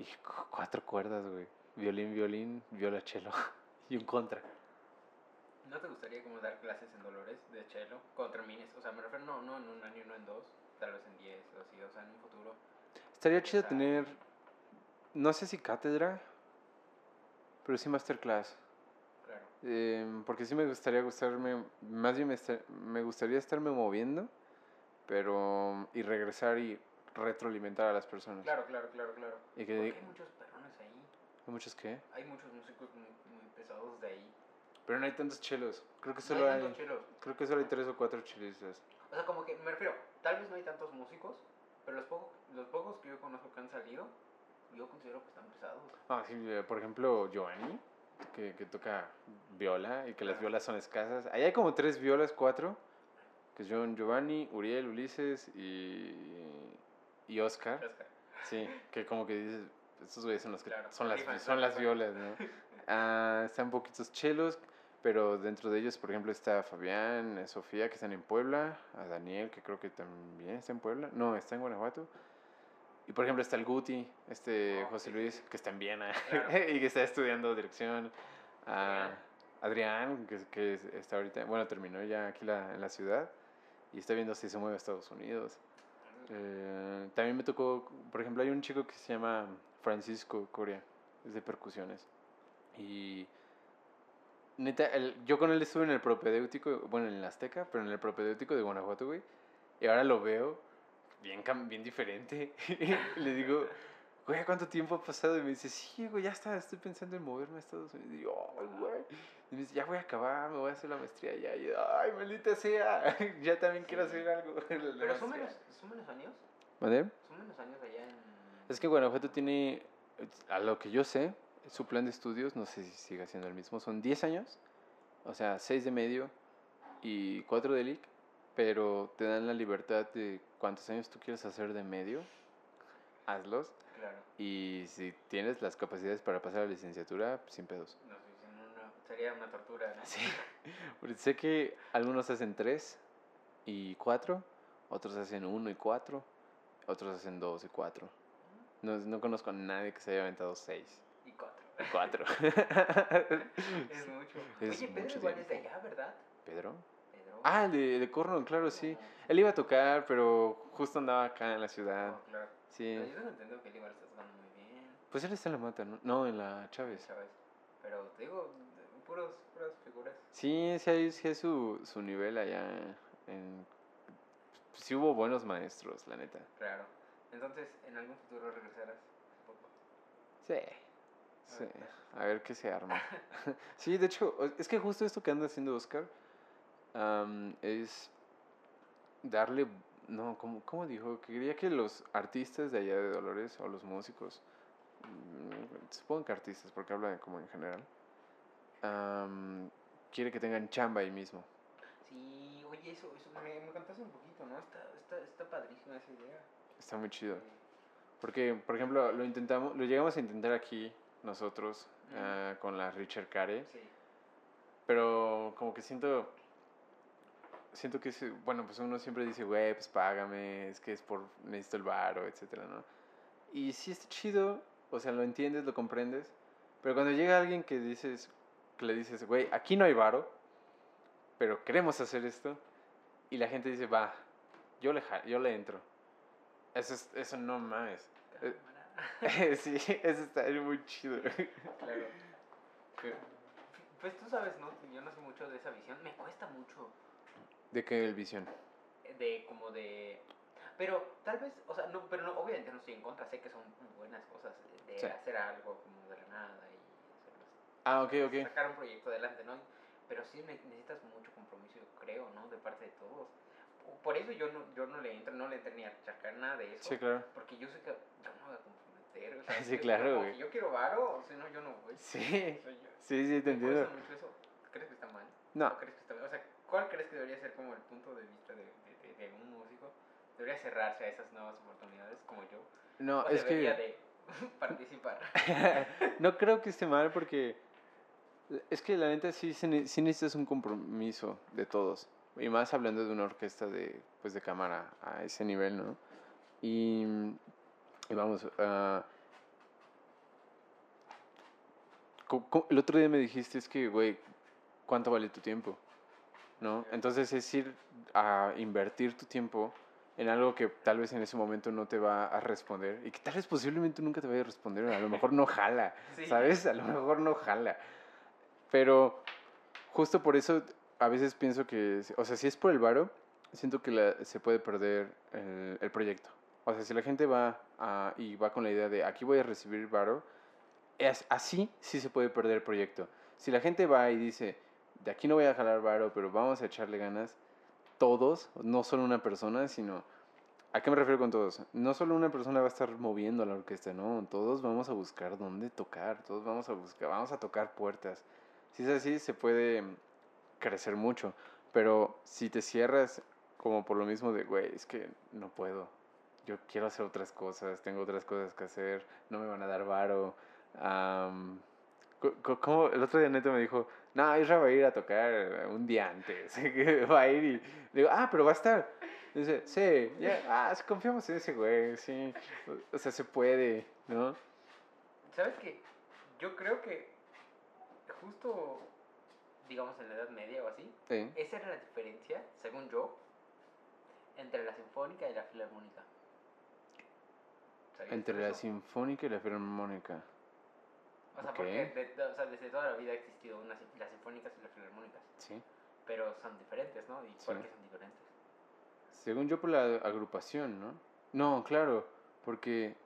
Y cu- cuatro cuerdas, güey. Violín, violín, viola, cello. *laughs* y un contra. ¿No te gustaría como dar clases en Dolores de cello cuando termines? O sea, me refiero no, no en un año, no en dos, tal vez en diez o así, o sea, en un futuro. Estaría chido tener, no sé si cátedra, pero sí masterclass. Claro. Em, porque sí me gustaría gustarme, más bien me, me gustaría estarme moviendo, pero y regresar y retroalimentar a las personas. Claro, claro, claro, claro. Y que Porque hay muchos perrones ahí. ¿Hay muchos qué? Hay muchos músicos muy, muy pesados de ahí. Pero no hay tantos chelos. Creo que No solo hay hay, tantos chelos. creo que solo hay tres o cuatro chelistas. O sea, como que me refiero, tal vez no hay tantos músicos, pero los, pocos los pocos que yo conozco que han salido, yo considero que están pesados. Ah, sí, eh, por ejemplo, Giovanni, que, que toca viola y que las violas son escasas. Ahí hay como tres violas, cuatro, que son Giovanni, Uriel, Ulises y, y Oscar. Oscar. Sí, que como que dices, estos güeyes son, los que, Claro, son, las, rifan, son las violas, ¿no? Ah, están poquitos chelos, pero dentro de ellos, por ejemplo, está Fabián, Sofía, que están en Puebla, a Daniel, que creo que también está en Puebla, no, está en Guanajuato. Y por ejemplo está el Guti, este Oh, José Luis, sí. que está en Viena Claro. *laughs* y que está estudiando dirección. a Adrián. Que, que es- está ahorita, bueno, terminó ya aquí la, en la ciudad y está viendo si se mueve a Estados Unidos. Eh, también me tocó, por ejemplo, hay un chico que se llama Francisco Coria, es de percusiones. Y neta, el- yo con él estuve en el propedéutico, bueno, en el Azteca, pero en el propedéutico de Guanajuato, güey. Y ahora lo veo bien, bien diferente. *laughs* Le digo, güey, ¿cuánto tiempo ha pasado? Y me dice, sí, güey, ya está, estoy pensando en moverme a Estados Unidos. Y yo, ay, güey. Y me dice, ya voy a acabar, me voy a hacer la maestría allá. Y yo, ay, maldita sea, *laughs* ya también quiero hacer algo. Pero son maestría". menos, son menos años. ¿Vale? Son menos años allá en... Es que Guanajuato tiene, a lo que yo sé, su plan de estudios, no sé si sigue siendo el mismo, son 10 años, o sea, 6 de medio y 4 de LIC, pero te dan la libertad de cuántos años tú quieres hacer de medio, hazlos. Claro. Y si tienes las capacidades para pasar a la licenciatura, pues, sin pedos. No sería una tortura, ¿no? Sí. Porque sé que algunos hacen 3 y 4, otros hacen 1 y 4, otros hacen 2 y 4. No, no conozco a nadie que se haya aventado 6 Y cuatro. y 4. *laughs* *laughs* Es mucho. Es Oye, Pedro mucho igual es de allá, ¿verdad? ¿Pedro? Pedro. Ah, el de, de Corno, claro, sí. Él iba a tocar, pero justo andaba acá en la ciudad. Oh, claro. Sí. Pero yo tengo entendido que él igual está tocando muy bien, Pues él está en la mata, ¿no? No, en la Chávez. ¿sabes? Pero te digo, puros, puras figuras. Sí, sí hay, sí hay su, su nivel allá. En... Sí hubo buenos maestros, la neta. Claro. Entonces, ¿en algún futuro regresarás? Sí. Sí. A ver qué se arma. *laughs* sí, de hecho, es que justo esto que anda haciendo Oscar am, es darle. No, ¿cómo, ¿cómo dijo? Que quería que los artistas de allá de Dolores o los músicos, mm, supongo que artistas, porque habla como en general, am, quiere que tengan chamba ahí mismo. Sí, oye, eso, eso me, me contaste un poquito, ¿no? Está, está, está padrísima esa idea. Está muy chido. Porque, por ejemplo, lo intentamos, lo llegamos a intentar aquí nosotros ah, con la Richard Care. Sí. Pero como que siento. Siento que es. Bueno, pues uno siempre dice, güey, pues págame, es que es por. Necesito el varo, etcétera, ¿no? Y sí está chido, o sea, lo entiendes, lo comprendes. Pero cuando llega alguien que dices. Que le dices, güey, aquí no hay varo, pero queremos hacer esto. Y la gente dice, va, yo le, yo le entro. Eso, es, eso no mames. Eh, *laughs* sí, eso está muy chido. claro. Pues tú sabes, ¿no? Yo no sé mucho de esa visión. Me cuesta mucho ¿De qué el visión? de como de... Pero tal vez, o sea, no, pero no, obviamente no estoy en contra. Sé que son buenas cosas de, Sí. hacer algo como de la nada y hacerlo Ah, ok, ok. sacar un proyecto adelante, ¿no? Pero sí ne- necesitas mucho compromiso, yo creo, ¿no? De parte de todos. Por eso yo no, yo no le entro, no le entré ni a charcar nada de eso. Sí, claro. Porque yo sé que yo no voy a comprometer. O *laughs* sea, Sí, yo- claro, güey. Yo quiero varo, o si no, yo no voy. Sí, O sea, yo- sí, sí, te entiendo. mucho eso. ¿Crees que está mal? No, ¿O crees que está bien? O sea, ¿cuál crees que debería ser como el punto de vista de, de, de- de un músico? ¿Debería cerrarse a esas nuevas oportunidades como yo? no, ¿O es debería que de *laughs* participar? *laughs* no creo que esté mal porque es que la neta sí, sí necesitas un compromiso de todos. Y más hablando de una orquesta de, pues de cámara a ese nivel, ¿no? Y, y vamos, ah, el otro día me dijiste es que, güey, ¿cuánto vale tu tiempo? ¿No? Entonces es ir a invertir tu tiempo en algo que tal vez en ese momento no te va a responder y que tal vez posiblemente nunca te vaya a responder, a lo mejor no jala, *laughs* Sí. ¿sabes? A lo mejor no jala. Pero justo por eso a veces pienso que, o sea, si es por el varo, siento que la- se puede perder el, el proyecto. O sea, si la gente va a- y va con la idea de aquí voy a recibir varo, es, así sí se puede perder el proyecto. Si la gente va y dice, de aquí no voy a jalar varo, pero vamos a echarle ganas, todos, no solo una persona, sino... ¿A qué me refiero con todos? No solo una persona va a estar moviendo la orquesta, no, todos vamos a buscar dónde tocar, todos vamos a buscar, vamos a tocar puertas. Si es así, se puede crecer mucho, pero si te cierras como por lo mismo de, güey, es que no puedo, yo quiero hacer otras cosas, tengo otras cosas que hacer, no me van a dar varo. am, co- co- ¿cómo? El otro día Neto me dijo, no, Isra va a ir a tocar un día antes, que *laughs* va a ir y digo, ah, pero va a estar. Dice, sí, ya, ah, confiamos en ese güey, sí, o- o sea, se puede, ¿no? ¿Sabes qué? Yo creo que justo, digamos, en la Edad Media o así, Sí. esa era la diferencia, según yo, entre la sinfónica y la filarmónica. ¿Sabías Entre la sinfónica y la filarmónica. O sea, ok. porque de- o sea, desde toda la vida ha existido una, las sinfónicas y las filarmónicas, Sí. pero son diferentes, ¿no? ¿Y Sí. por qué son diferentes? Según yo, por la agrupación, ¿no? No, claro, porque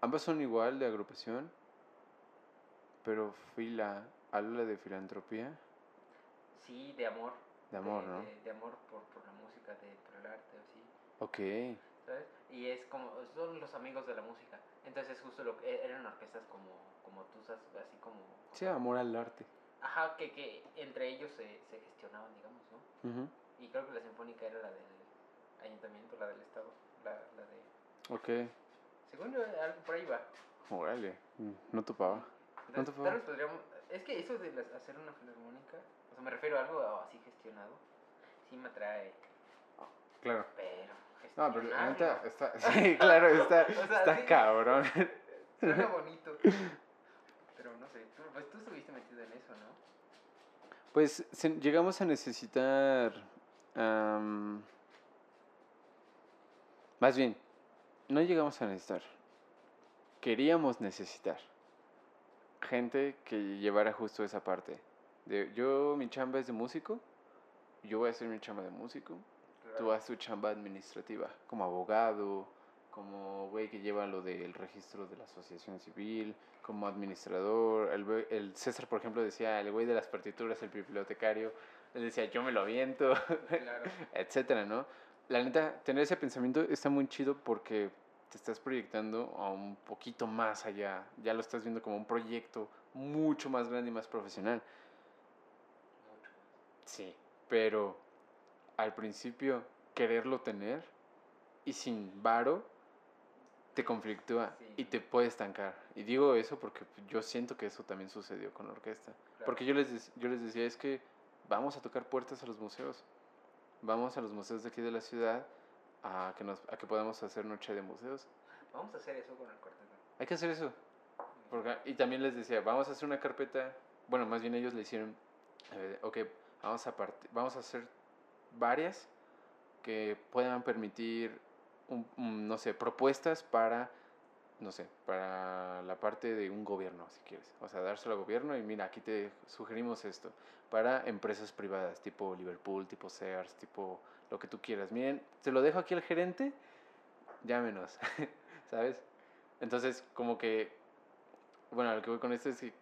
ambas son igual de agrupación, pero fila, habla de filantropía, Sí, de amor. de amor, ¿no? De, de amor por, por la música, de, por el arte, así. Ok, ¿Sabes? Y es como, son los amigos de la música. Entonces justo lo que eran orquestas como, como tú así como... Sí, amor al arte. Ajá, que, que entre ellos se, se gestionaban, digamos, ¿no? Y creo que la sinfónica era la del ayuntamiento, la del estado, la, la de... Ok. Según yo, algo por ahí va. Órale. mm, No topaba. Tal vez podríamos... Es que eso de las- hacer una filarmónica, o sea, me refiero a algo así gestionado, sí me atrae, Claro. pero... No, pero la neta está. *laughs* Sí, claro, está, O sea, está sí. cabrón. Suena *laughs* bonito. Pero no sé, tú, pues tú estuviste metido en eso, ¿no? Pues se- llegamos a necesitar. am, más bien, no llegamos a necesitar. Queríamos necesitar gente que llevara justo esa parte. De, yo, mi chamba es de músico. Yo voy a hacer mi chamba de músico. Tú haces tu chamba administrativa, como abogado, como güey que lleva lo del registro de la asociación civil, como administrador. El, el César, por ejemplo, decía, el güey de las partituras, el bibliotecario. Él decía, yo me lo aviento, Claro. *laughs* etcétera, ¿no? La neta, tener ese pensamiento está muy chido porque te estás proyectando a un poquito más allá. Ya lo estás viendo como un proyecto mucho más grande y más profesional. Sí, pero al principio quererlo tener y sin varo te conflictúa Sí. y te puede estancar. Y digo eso porque yo siento que eso también sucedió con la orquesta. Claro. Porque yo les, yo les decía, es que vamos a tocar puertas a los museos. Vamos a los museos de aquí de la ciudad a que, nos, a que podamos hacer noche de museos. Vamos a hacer eso con el cuarteto. Hay que hacer eso. Porque- y también les decía, vamos a hacer una carpeta, bueno, más bien ellos le hicieron, eh, ok, vamos a, vamos a hacer varias que puedan permitir, no sé, propuestas para, no sé, para la parte de un gobierno, si quieres. O sea, dárselo al gobierno y mira, aquí te sugerimos esto. Para empresas privadas, tipo Liverpool, tipo Sears, tipo lo que tú quieras. Miren, te lo dejo aquí al gerente, llámenos, *laughs* ¿sabes? Entonces, como que, bueno, lo que voy con esto es que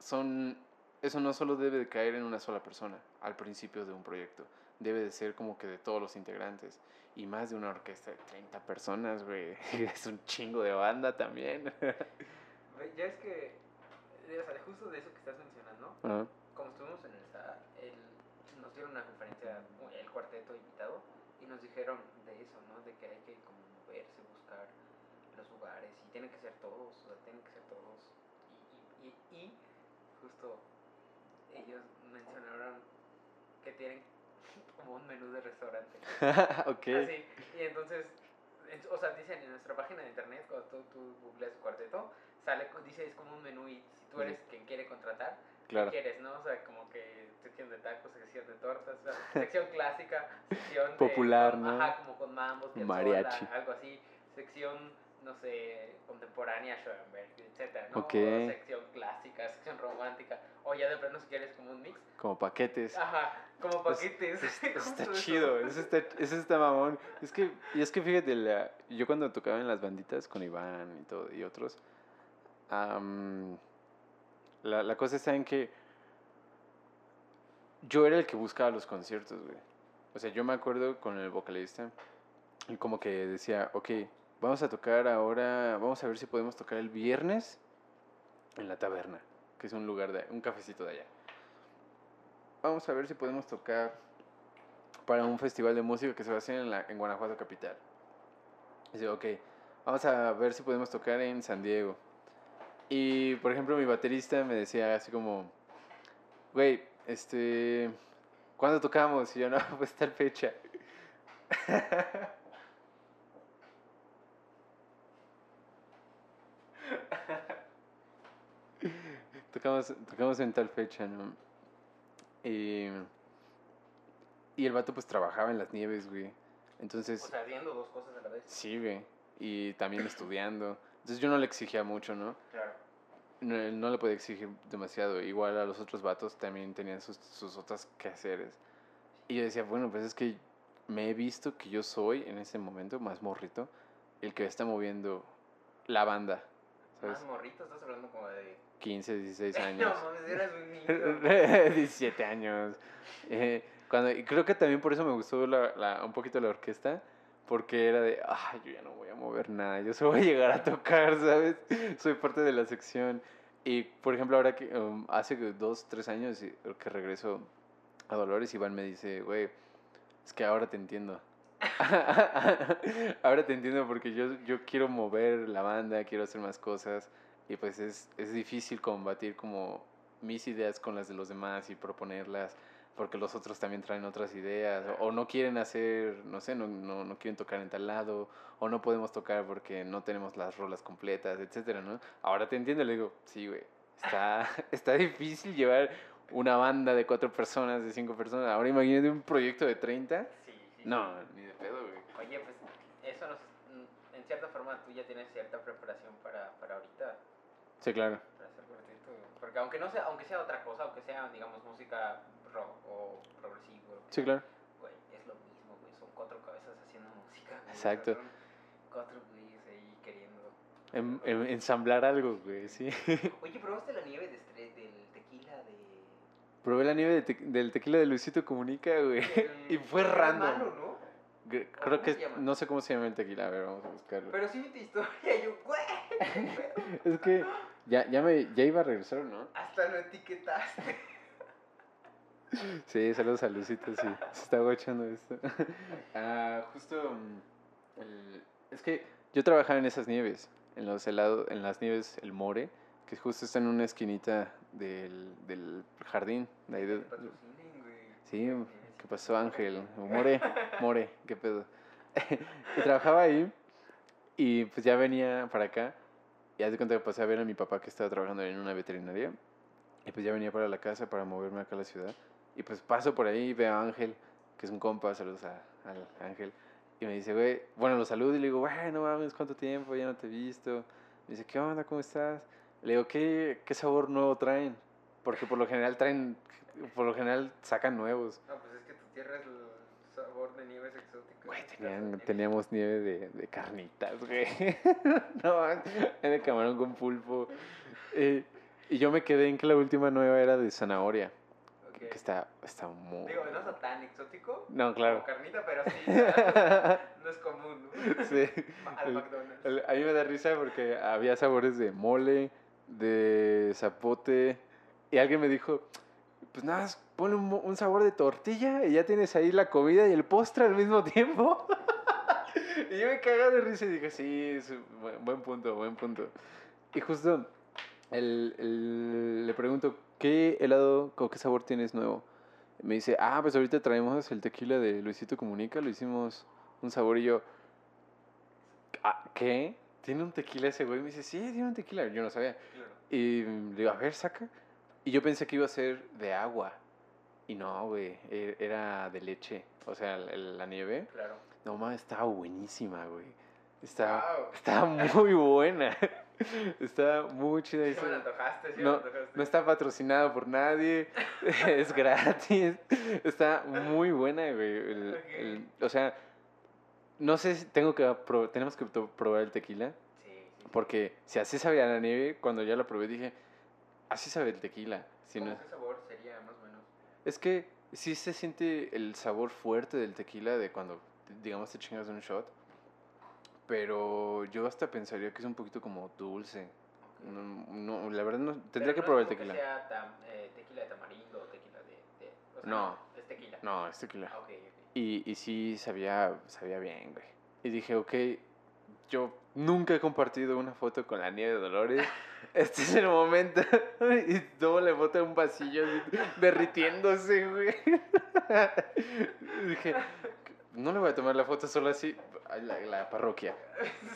son, eso no solo debe de caer en una sola persona al principio de un proyecto, debe de ser como que de todos los integrantes y más de una orquesta de 30 personas, güey, *laughs* es un chingo de banda también. *laughs* Ya es que, eh, o sea, justo de eso que estás mencionando, como estuvimos en el SAR, nos dieron una conferencia, el cuarteto invitado, y nos dijeron de eso, ¿no? De que hay que como moverse, buscar los lugares, y tienen que ser todos, o sea, tienen que ser todos. Y, y, y, y justo ellos mencionaron que tienen como un menú de restaurante. *laughs* ok. Así, y entonces, en- o sea, dicen en nuestra página de internet, cuando tú, tú googleas cuarteto, sale, dice, es como un menú y si tú eres quien quiere contratar, ¿qué Claro. quieres, no? O sea, como que sección de tacos, sección de tortas, o sea, sección *laughs* clásica, sección de- Popular, con- ¿no? Ajá, como con mambos, Mariachi. algo así, sección, no sé, contemporánea, Schoenberg, etcétera, ¿no? Ok. O sección clásica, *laughs* sección romántica, o ya de plano si quieres como un mix, Como paquetes. ajá, como paquetes. Es- *laughs* Está eso. chido, eso está, eso está mamón. Es que, y es que fíjate, la- yo cuando tocaba en las banditas con Iván y, todo, y otros, la, la cosa está en que yo era el que buscaba los conciertos, güey. O sea, yo me acuerdo con el vocalista, y como que decía, ok, vamos a tocar ahora, vamos a ver si podemos tocar el viernes en la taberna, que es un lugar de, un cafecito de allá. Vamos a ver si podemos tocar para un festival de música que se va a hacer en, la, en Guanajuato Capital. Dice, ok, vamos a ver si podemos tocar en San Diego. Y, por ejemplo, mi baterista me decía así como, güey, este, ¿cuándo tocamos? Y yo, no, *laughs* pues tal fecha. *laughs* tocamos, tocamos en tal fecha, ¿no? Y, y el vato pues trabajaba en las nieves, güey. Entonces... O sea, haciendo dos cosas a la vez. Sí, güey. Y también estudiando. Entonces yo no le exigía mucho, ¿no? Claro. No, no le podía exigir demasiado. Igual a los otros vatos también tenían sus, sus otras quehaceres. Y yo decía, bueno, pues es que me he visto que yo soy en ese momento, más morrito, el que está moviendo la banda. ¿Sabes? Más morrito, estás hablando como de. 15, 16 *laughs* no años. mames, eras un niño. *laughs* 17 años. Eh, cuando, y creo que también por eso me gustó la, la- un poquito la orquesta, porque era de, ah, yo ya no voy a mover nada, yo solo voy a llegar a tocar, *laughs* ¿sabes? Soy parte de la sección. Y, por ejemplo, ahora que um, hace dos, tres años que regreso a Dolores, Iván me dice, güey, es que ahora te entiendo. *laughs* ahora te entiendo porque yo, yo quiero mover la banda, quiero hacer más cosas y pues es, es difícil combatir como mis ideas con las de los demás y proponerlas porque los otros también traen otras ideas o, o no quieren hacer, no sé, no, no, no quieren tocar en tal lado o no podemos tocar porque no tenemos las rolas completas, etcétera, ¿no? Ahora te entiendo, le digo, sí, güey, está, *laughs* está difícil llevar una banda de cuatro personas, de cinco personas. Ahora imagínate un proyecto de 30. No, ni de pedo, güey. Oye, pues eso nos, en cierta forma tú ya tienes cierta preparación para, para ahorita, Sí, claro. para hacer cuarteto. Porque aunque no sea, aunque sea otra cosa, aunque sea, digamos, música rock o progresivo, Sí, claro. güey, es lo mismo, güey, son cuatro cabezas haciendo música. güey, o sea, Exacto. Cuatro güeyes ahí queriendo. Em- em- ensamblar algo, güey, sí. Oye, ¿probaste la nieve de tequila de... Probé la nieve de te- del tequila de Luisito Comunica, güey. y fue random. malo, ¿no? Gr- ¿O Creo que no sé cómo se llama el tequila, a ver, vamos a buscarlo. Pero sí vi tu historia yo, güey. *laughs* Es que ya, ya me ya iba a regresar, ¿no? hasta lo etiquetaste. Sí, saludos a Luisito, sí. Se está guachando esto. *laughs* ah, justo. mm, el- es que yo trabajaba en esas nieves, en los helados, en las nieves El More, que justo está en una esquinita del, del jardín. De ahí de- Que sí, ¿qué pasó, Ángel? More, More, ¿qué pedo? *laughs* y trabajaba ahí, y pues ya venía para acá, y haz de cuenta que pasé a ver a mi papá que estaba trabajando en una veterinaria, y pues ya venía para la casa para moverme acá a la ciudad. Y pues paso por ahí, veo a Ángel, que es un compa, saludos a, al Ángel. Y me dice, güey, bueno, lo saludo y le digo, güey, no mames, ¿cuánto tiempo? Ya no te he visto. Me dice, ¿qué onda? ¿Cómo estás? Le digo, ¿qué, qué sabor nuevo traen? Porque por lo general traen, por lo general sacan nuevos. No, pues es que tu tierra es el sabor de nieves exóticas. Güey, tenían- teníamos nieve de, de carnitas, güey. *laughs* no, de camarón con pulpo. Eh, y yo me quedé en que la última nueva era de zanahoria, nieves. Ok. que está, está muy... Digo, no está tan exótico. No, claro. Como carnita, pero sí. *laughs* no es común, ¿no? Sí. *laughs* Al McDonald's. a mí me da risa porque había sabores de mole, de zapote, y alguien me dijo, pues nada, ponle un, un sabor de tortilla y ya tienes ahí la comida y el postre al mismo tiempo. *laughs* y yo me cagaba de risa y dije, sí, es buen punto, buen punto. Y justo el- el- le pregunto, ¿qué helado o qué sabor tienes nuevo? Me dice, ah, pues ahorita traemos el tequila de Luisito Comunica, lo hicimos un sabor y yo, "Ah, ¿qué? ¿Tiene un tequila ese güey? Me dice, sí, tiene un tequila. Yo no sabía. Y le digo, a ver, saca. Y yo pensé que iba a ser de agua. Y no, güey, e- era de leche. O sea, la, nieve. Claro. No, mames, estaba buenísima, güey. Estaba, Wow. estaba muy buena. *laughs* Estaba muy chida. Sí me antojaste, sí no, me antojaste. no está patrocinado por nadie. *laughs* es gratis. Está muy buena, güey. el- Ok. el- o sea, no sé si tengo que tenemos que probar el tequila. Porque si así sabía la nieve, cuando ya la probé dije, así sabe el tequila. Si ¿Cómo no, qué sabor sería más o menos? es que sí se siente el sabor fuerte del tequila de cuando, digamos, te chingas un shot. Pero yo hasta pensaría que es un poquito como dulce. No, no, la verdad no, Pero tendría que no probar el tequila. Que sea tam- eh, tequila de tamarindo o tequila de. de- o sea, No. Es tequila. No, es tequila. Ah, ok, ok. Y, y sí sabía, sabía bien, güey. Y dije, ok, yo nunca he compartido una foto con la nieve de Dolores. *laughs* Este es el momento. *laughs* y tomo la foto en un pasillo así, derritiéndose, güey. *laughs* Dije, no le voy a tomar la foto solo así a la, la parroquia.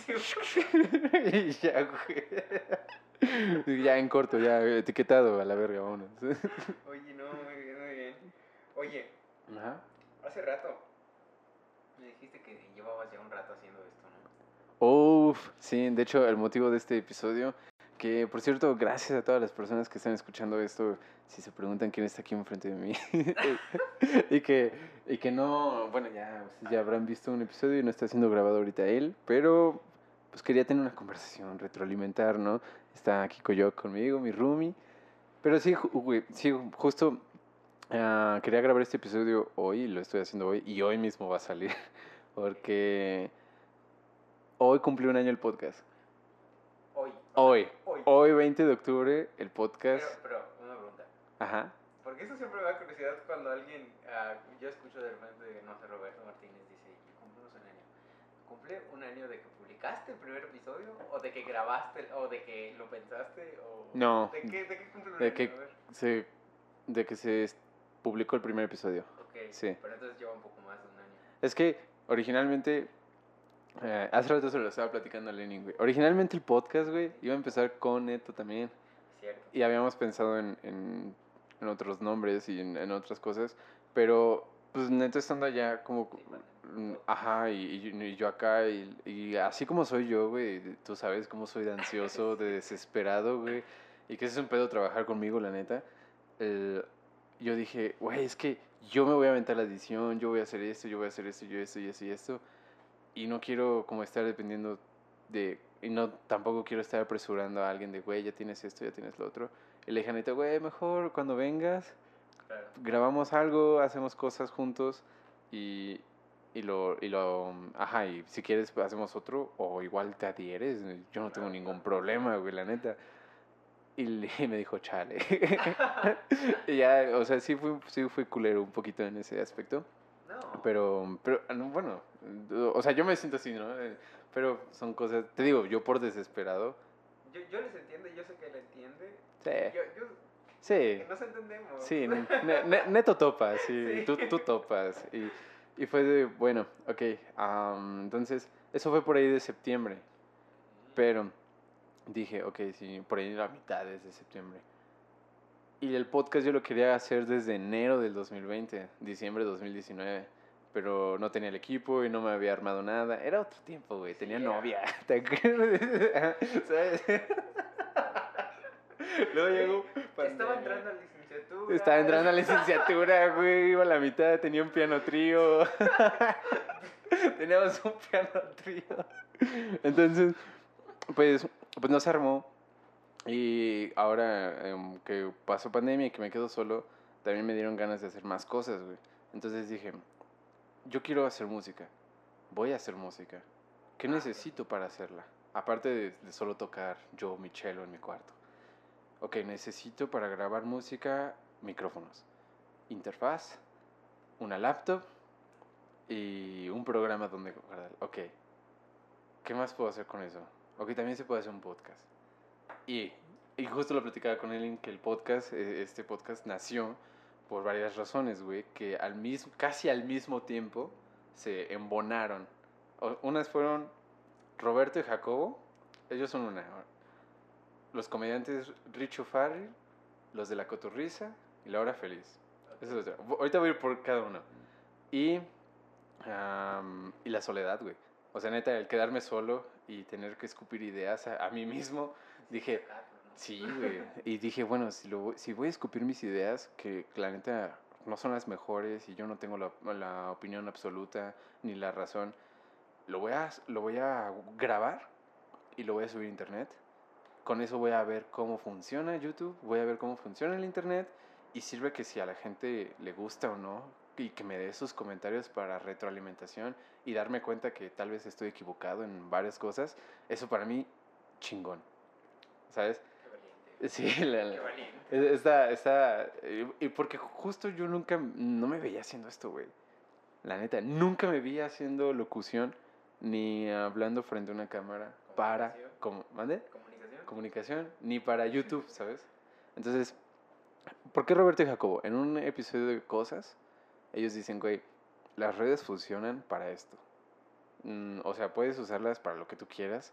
Y ya, güey. Ya en corto, ya etiquetado a la verga, vámonos. Oye, no, muy bien, muy bien. Oye, Ajá. hace rato me dijiste que llevabas ya un rato haciendo. Uf, sí, de hecho el motivo de este episodio, que por cierto, gracias a todas las personas que están escuchando esto, si se preguntan quién está aquí enfrente de mí, *laughs* y, que, y que no, bueno, ya, ya habrán visto un episodio y no está siendo grabado ahorita él, pero pues quería tener una conversación, retroalimentar, ¿no? Está aquí Coyoc conmigo, mi roomie, pero sí, sí, justo ah, quería grabar este episodio hoy, lo estoy haciendo hoy, y hoy mismo va a salir. *laughs* porque hoy cumplió un año el podcast. Hoy. Hoy, Hoy. hoy 20 de octubre, el Pero, podcast. pero, una pregunta. Ajá. Porque eso siempre me da curiosidad cuando alguien, ah, yo escucho de repente, no sé, Roberto Martínez dice, "Y cumplimos un año. ¿Cumple un año de que publicaste el primer episodio? ¿O de que grabaste? ¿O de que lo pensaste? O No, ¿De qué, de qué cumple un de año? que-. Se, de que se publicó el primer episodio. Ok, sí. Pero entonces lleva un poco más de un año. Es que originalmente, eh, hace rato se lo estaba platicando a Lenin, güey. Originalmente el podcast, güey, iba a empezar con Neto también. Cierto. Y habíamos pensado en, en, en otros nombres y en, en otras cosas, pero pues Neto estando allá como... Sí, bueno. mm, Ajá, y, y- y yo acá, y, y así como soy yo, güey, tú sabes cómo soy de ansioso, *laughs* de desesperado, güey, y que ese es un pedo trabajar conmigo, la neta. el- yo dije, güey, es que yo me voy a aventar la edición, yo voy a hacer esto, yo voy a hacer esto, yo esto y esto y esto, y no quiero como estar dependiendo de, y no, tampoco quiero estar apresurando a alguien de, güey, ya tienes esto, ya tienes lo otro. Y le dije a Neto, güey, mejor cuando vengas, Claro. grabamos algo, hacemos cosas juntos y, y lo, y lo, ajá, y si quieres pues, hacemos otro o igual te adhieres, yo no tengo ningún problema, güey, la neta. Y, le- *laughs* y me dijo, chale. *laughs* y ya, o sea, sí fui, sí fui culero un poquito en ese aspecto, No. pero, pero, ah, no, bueno, o sea, yo me siento así, ¿no? Eh, Pero son cosas, te digo, yo por desesperado, Yo, yo les entiendo yo sé que él entiende. sí, Yo, yo, sí. que nos entendemos. Sí, *laughs* ne- ne- neto topas, sí, Sí. Tú, tú topas. Y, y fue de, bueno, ok, entonces, eso fue por ahí de septiembre, pero dije, ok, sí, por ahí la mitad es de septiembre. Y el podcast yo lo quería hacer desde enero del 2020, diciembre de 2019, pero no tenía el equipo y no me había armado nada. Era otro tiempo, güey, tenía novia. *laughs* ¿Sabes? *laughs* Luego llegó Estaba entrando a licenciatura. Estaba entrando a licenciatura, güey, iba a la mitad, tenía un piano trío. *laughs* Teníamos un piano trío. Entonces, pues, pues no se armó. Y ahora em, que pasó pandemia y que me quedo solo, también me dieron ganas de hacer más cosas, güey. Entonces dije, yo quiero hacer música. Voy a hacer música. ¿Qué necesito para hacerla? Aparte de, de solo tocar yo mi cello en mi cuarto. Ok, necesito para grabar música micrófonos, interfaz, una laptop y un programa donde guardar. Ok, ¿qué más puedo hacer con eso? Ok, también se puede hacer un podcast. Y, y justo lo platicaba con él que el podcast, eh, este podcast nació por varias razones, güey, que al mismo, casi al mismo tiempo se embonaron. O- unas fueron Roberto y Jacobo, ellos son una. Los comediantes Richo Farrell, los de La Cotorrisa y La Hora Feliz. Ahorita voy a ir por cada uno. Y, am, y la soledad, güey. O sea, neta, el quedarme solo y tener que escupir ideas a, a mí mismo, dije, Sí, güey. Y dije, bueno, si, lo, si voy a escupir mis ideas, que la neta no son las mejores y yo no tengo la, la opinión absoluta ni la razón, lo voy, a, lo voy a grabar y lo voy a subir a internet. Con eso voy a ver cómo funciona YouTube, voy a ver cómo funciona el internet y sirve que si a la gente le gusta o no y que me dé sus comentarios para retroalimentación y darme cuenta que tal vez estoy equivocado en varias cosas, eso para mí chingón. ¿Sabes? Qué valiente. Sí, *laughs* la- la- Qué valiente. Está, está, y y porque justo yo nunca, no me veía haciendo esto, güey. La neta, nunca me vi haciendo locución ni hablando frente a una cámara para, Comunicación. como, ¿mande? Comunicación. Comunicación, ni para YouTube, ¿sabes? Entonces, ¿por qué Roberto y Jacobo? En un episodio de Cosas, ellos dicen, güey, las redes funcionan para esto. Mm, o sea, puedes usarlas para lo que tú quieras.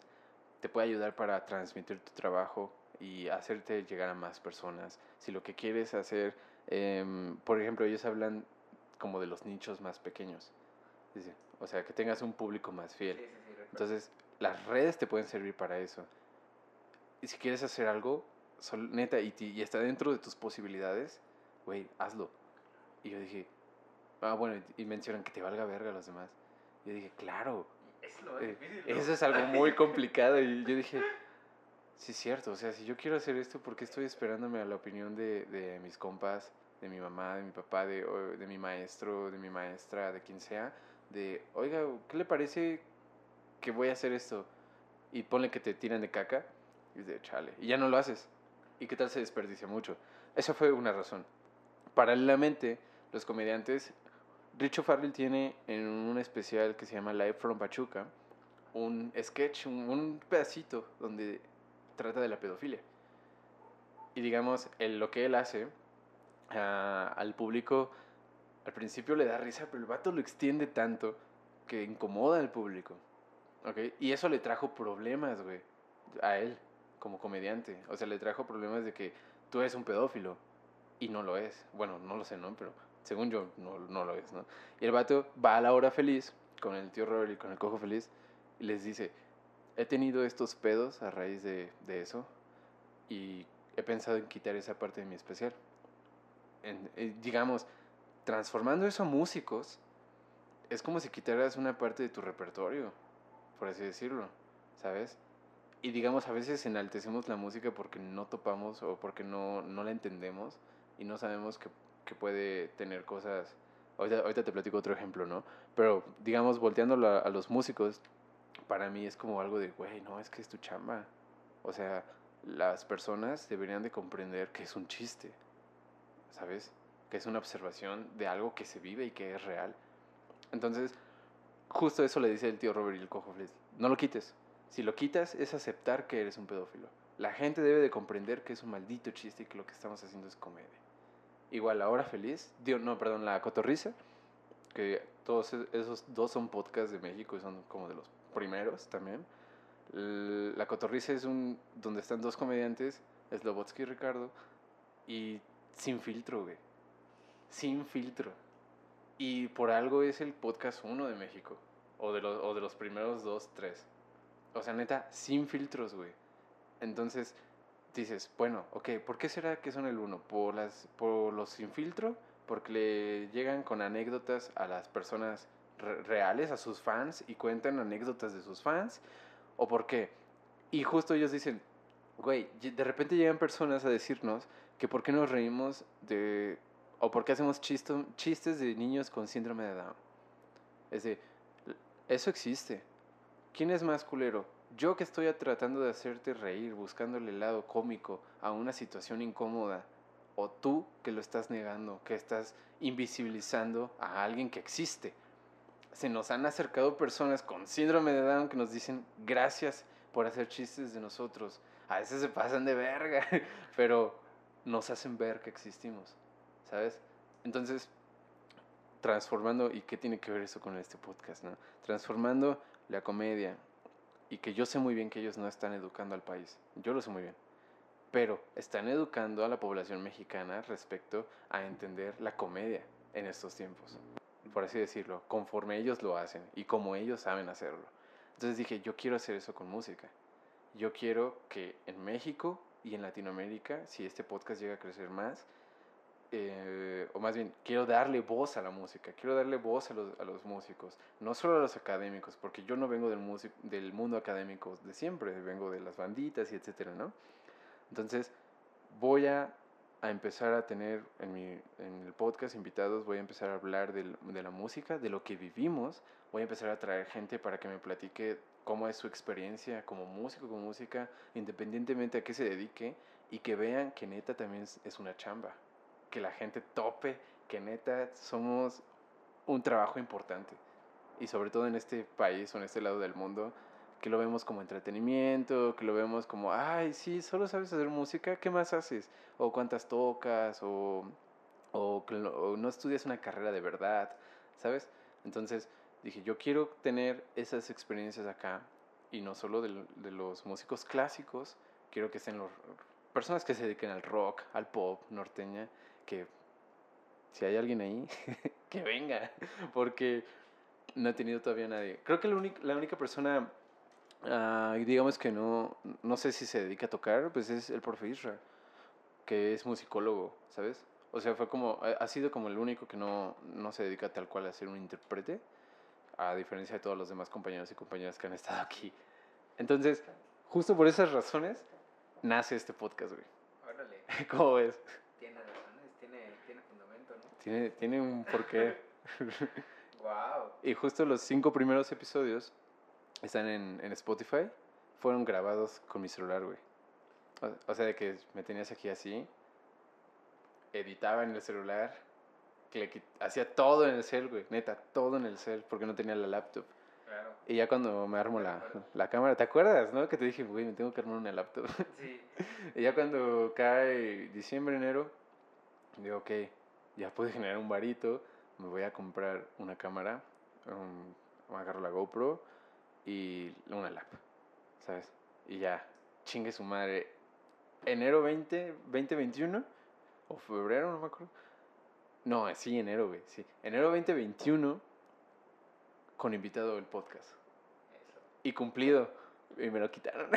Te puede ayudar para transmitir tu trabajo y hacerte llegar a más personas. Si lo que quieres hacer, em, por ejemplo, ellos hablan como de los nichos más pequeños. O sea, que tengas un público más fiel. Sí, sí. Entonces, las redes te pueden servir para eso. Y si quieres hacer algo, sol- neta, y, y está dentro de tus posibilidades, güey, hazlo. Y yo dije, ah, bueno, y, y mencionan que te valga verga a los demás. Yo dije, claro, es lo más eh, difícil. ¿no? eso es algo muy *laughs* complicado. Y yo dije, sí, es cierto. O sea, si yo quiero hacer esto, ¿por qué estoy esperándome a la opinión de, de mis compas, de mi mamá, de mi papá, de, de mi maestro, de mi maestra, de quien sea, de, oiga, ¿qué le parece que voy a hacer esto? Y ponle que te tiran de caca, y de chale, y ya no lo haces. ¿Y qué tal se desperdicia mucho? Esa fue una razón. Paralelamente, los comediantes, Richo Farrell tiene en un especial que se llama Live from Pachuca, un sketch, un, pedacito donde trata de la pedofilia. Y digamos, lo que él hace ah, al público, al principio le da risa, pero el vato lo extiende tanto que incomoda al público. ¿Ok? Y eso le trajo problemas, güey, a él como comediante. O sea, le trajo problemas de que tú eres un pedófilo y no lo es. Bueno, no lo sé, ¿no? Pero según yo, no, no lo es, ¿no? Y el vato va a la hora feliz con el tío Robert y con el cojo feliz y les dice, he tenido estos pedos a raíz de, de eso y he pensado en quitar esa parte de mi especial. En, eh, digamos, transformando eso a músicos, es como si quitaras una parte de tu repertorio, por así decirlo, ¿sabes? Y digamos, a veces enaltecemos la música porque no topamos o porque no, no la entendemos y no sabemos que, que puede tener cosas... Ahorita, te platico otro ejemplo, ¿no? Pero digamos, volteando a, los músicos, para mí es como algo de, güey, no, es que es tu chamba. O sea, las personas deberían de comprender que es un chiste, ¿sabes? Que es una observación de algo que se vive y que es real. Entonces, justo eso le dice el tío Robert y el cojo. No lo quites. Si lo quitas es aceptar que eres un pedófilo. La gente debe de comprender que es un maldito chiste y que lo que estamos haciendo es comedia. Igual, La Hora Feliz, digo, no, perdón, La Cotorriza, que todos e-, esos dos son podcasts de México y son como de los primeros también. La Cotorriza es un donde están dos comediantes, Slobotsky y Ricardo, y sin filtro, güey. Sin filtro. Y por algo es el podcast uno de México. O de, los, o de los primeros dos, tres. O sea, neta, sin filtros, güey. Entonces dices, bueno, ok, ¿por qué será que son el uno? ¿Por, las, por los sin filtro? Porque le llegan con anécdotas a las personas reales, a sus fans, y cuentan anécdotas de sus fans o por qué. Y justo ellos dicen, güey, de repente llegan personas a decirnos que por qué nos reímos de, o por qué hacemos chisto, chistes de niños con síndrome de Down. Es de, eso existe. ¿Quién es más culero? Yo que estoy tratando de hacerte reír, buscándole el lado cómico a una situación incómoda, o tú que lo estás negando, que estás invisibilizando a alguien que existe se nos han acercado personas con síndrome de Down que nos dicen gracias por hacer chistes de nosotros. A veces se pasan de verga, *laughs* pero nos hacen ver que existimos, ¿sabes? Entonces, transformando, ¿y qué tiene que ver eso con este podcast? No? Transformando la comedia, y que yo sé muy bien que ellos no están educando al país, yo lo sé muy bien, pero están educando a la población mexicana respecto a entender la comedia en estos tiempos por así decirlo, conforme ellos lo hacen y como ellos saben hacerlo. Entonces dije, yo quiero hacer eso con música. Yo quiero que en México y en Latinoamérica, si este podcast llega a crecer más, eh, o más bien, quiero darle voz a la música, quiero darle voz a los, a los músicos, no solo a los académicos, porque yo no vengo del, del mundo académico de siempre, vengo de las banditas y etcétera, ¿no? Entonces, voy a a empezar a tener en, mi, en el podcast invitados, voy a empezar a hablar de, de, la música, de lo que vivimos, voy a empezar a traer gente para que me platique cómo es su experiencia como músico, como música, independientemente a qué se dedique, y que vean que neta también es, es una chamba, que la gente tope, que neta somos un trabajo importante, y sobre todo en este país o en este lado del mundo, que lo vemos como entretenimiento, que lo vemos como, ay, sí, solo sabes hacer música, ¿qué más haces? O cuántas tocas, o, o, no estudias una carrera de verdad, ¿sabes? Entonces dije, yo quiero tener esas experiencias acá, y no solo de, de los músicos clásicos, quiero que estén los, personas que se dediquen al rock, al pop, norteña, que si hay alguien ahí, *laughs* que venga, porque no he tenido todavía nadie. Creo que la única, persona Ah, digamos que no, no sé si se dedica a tocar, pues es el profe Isra, que es musicólogo, ¿sabes? O sea, fue como, ha sido como el único que no, no se dedica tal cual a ser un intérprete, a diferencia de todos los demás compañeros y compañeras que han estado aquí. Entonces, justo por esas razones, nace este podcast, güey. Órale. *laughs* ¿Cómo ves? Tiene razones, tiene, tiene fundamento, ¿no? Tiene, tiene un porqué. *laughs* Wow. Y justo los cinco primeros episodios están en, en Spotify. Fueron grabados con mi celular, güey. O, o sea, de que me tenías aquí así. Editaba en el celular. Hacía todo en el cel, güey. Neta, todo en el cel. Porque no tenía la laptop. Claro. Y ya cuando me armo la, *laughs* la cámara, ¿te acuerdas, no? Que te dije, güey, me tengo que armar una laptop. *laughs* Sí. y ya cuando cae diciembre, enero, digo, ok, ya pude generar un varito, me voy a comprar una cámara, um, agarro la GoPro y una lap, ¿sabes? Y ya, chingue su madre. Enero 20, 2021, o febrero, no me acuerdo. No, sí, enero, güey, sí. Enero 2021, con invitado del podcast. Eso. Y cumplido. Y me lo quitaron.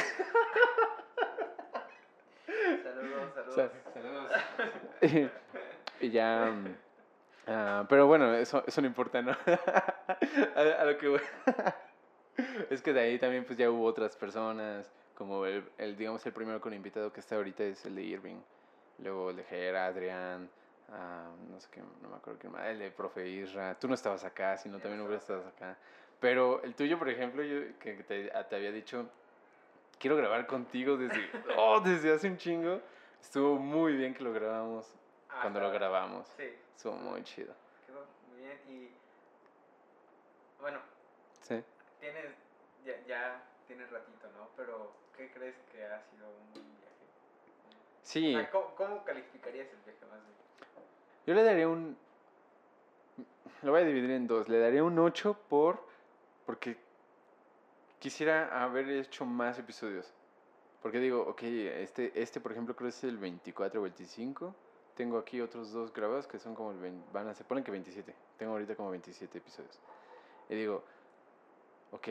Saludos, *laughs* saludos. Sa- saludos. *laughs* y ya. mm, ah, pero bueno, eso, eso no importa, ¿no? *laughs* a, a lo que es que de ahí también pues ya hubo otras personas, como el, el, digamos, el primero con invitado que está ahorita es el de Irving. Luego el de Jera, Adrián, ah, no sé qué, no me acuerdo quién más, el de Profe Isra. Tú no estabas acá, si no Yo también no hubieras estado acá. Pero el tuyo, por ejemplo, yo que te, te había dicho, quiero grabar contigo desde, *laughs* oh, desde hace un chingo. Estuvo muy bien que lo grabamos cuando lo grabamos. Sí, Estuvo muy chido. quedó muy bien. Y bueno, Sí. tienes, ya, ya tienes ratito, ¿no? Pero, ¿qué crees que ha sido un buen viaje? Sí, O sea, ¿cómo, cómo calificarías el viaje más bien? Yo le daría un... Lo voy a dividir en dos. Le daría un 8 por... Porque quisiera haber hecho más episodios. Porque digo, ok, este, este por ejemplo creo que es el 24 o 25. Tengo aquí otros dos grabados que son como el 20, van a se ponen que 27. Tengo ahorita como 27 episodios. Y digo, ok,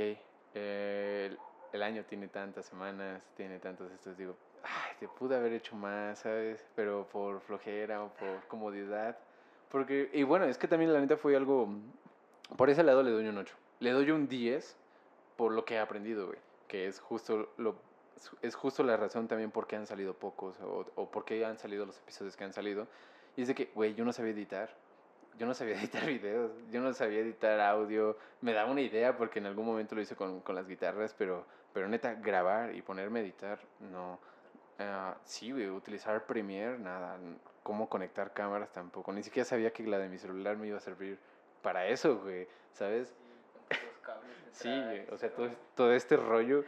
el, el año tiene tantas semanas, tiene tantos estos. Digo, ay, te pude haber hecho más, ¿sabes? Pero por flojera o por comodidad. Porque, y bueno, es que también la neta fue algo. Por ese lado le doy un 8. Le doy un 10 por lo que he aprendido, güey. Que es justo lo. Es justo la razón también por qué han salido pocos o, o por qué han salido los episodios que han salido. Y es de que, güey, yo no sabía editar. Yo no sabía *laughs* editar videos. Yo no sabía editar audio. Me daba una idea porque en algún momento lo hice con, con las guitarras, pero, pero neta, grabar y ponerme a editar, no. Ah, sí, güey, utilizar Premiere, nada. Cómo conectar cámaras tampoco. Ni siquiera sabía que la de mi celular me iba a servir para eso, güey. ¿Sabes? Sí, güey, o sea, todo, todo. es- todo este rollo.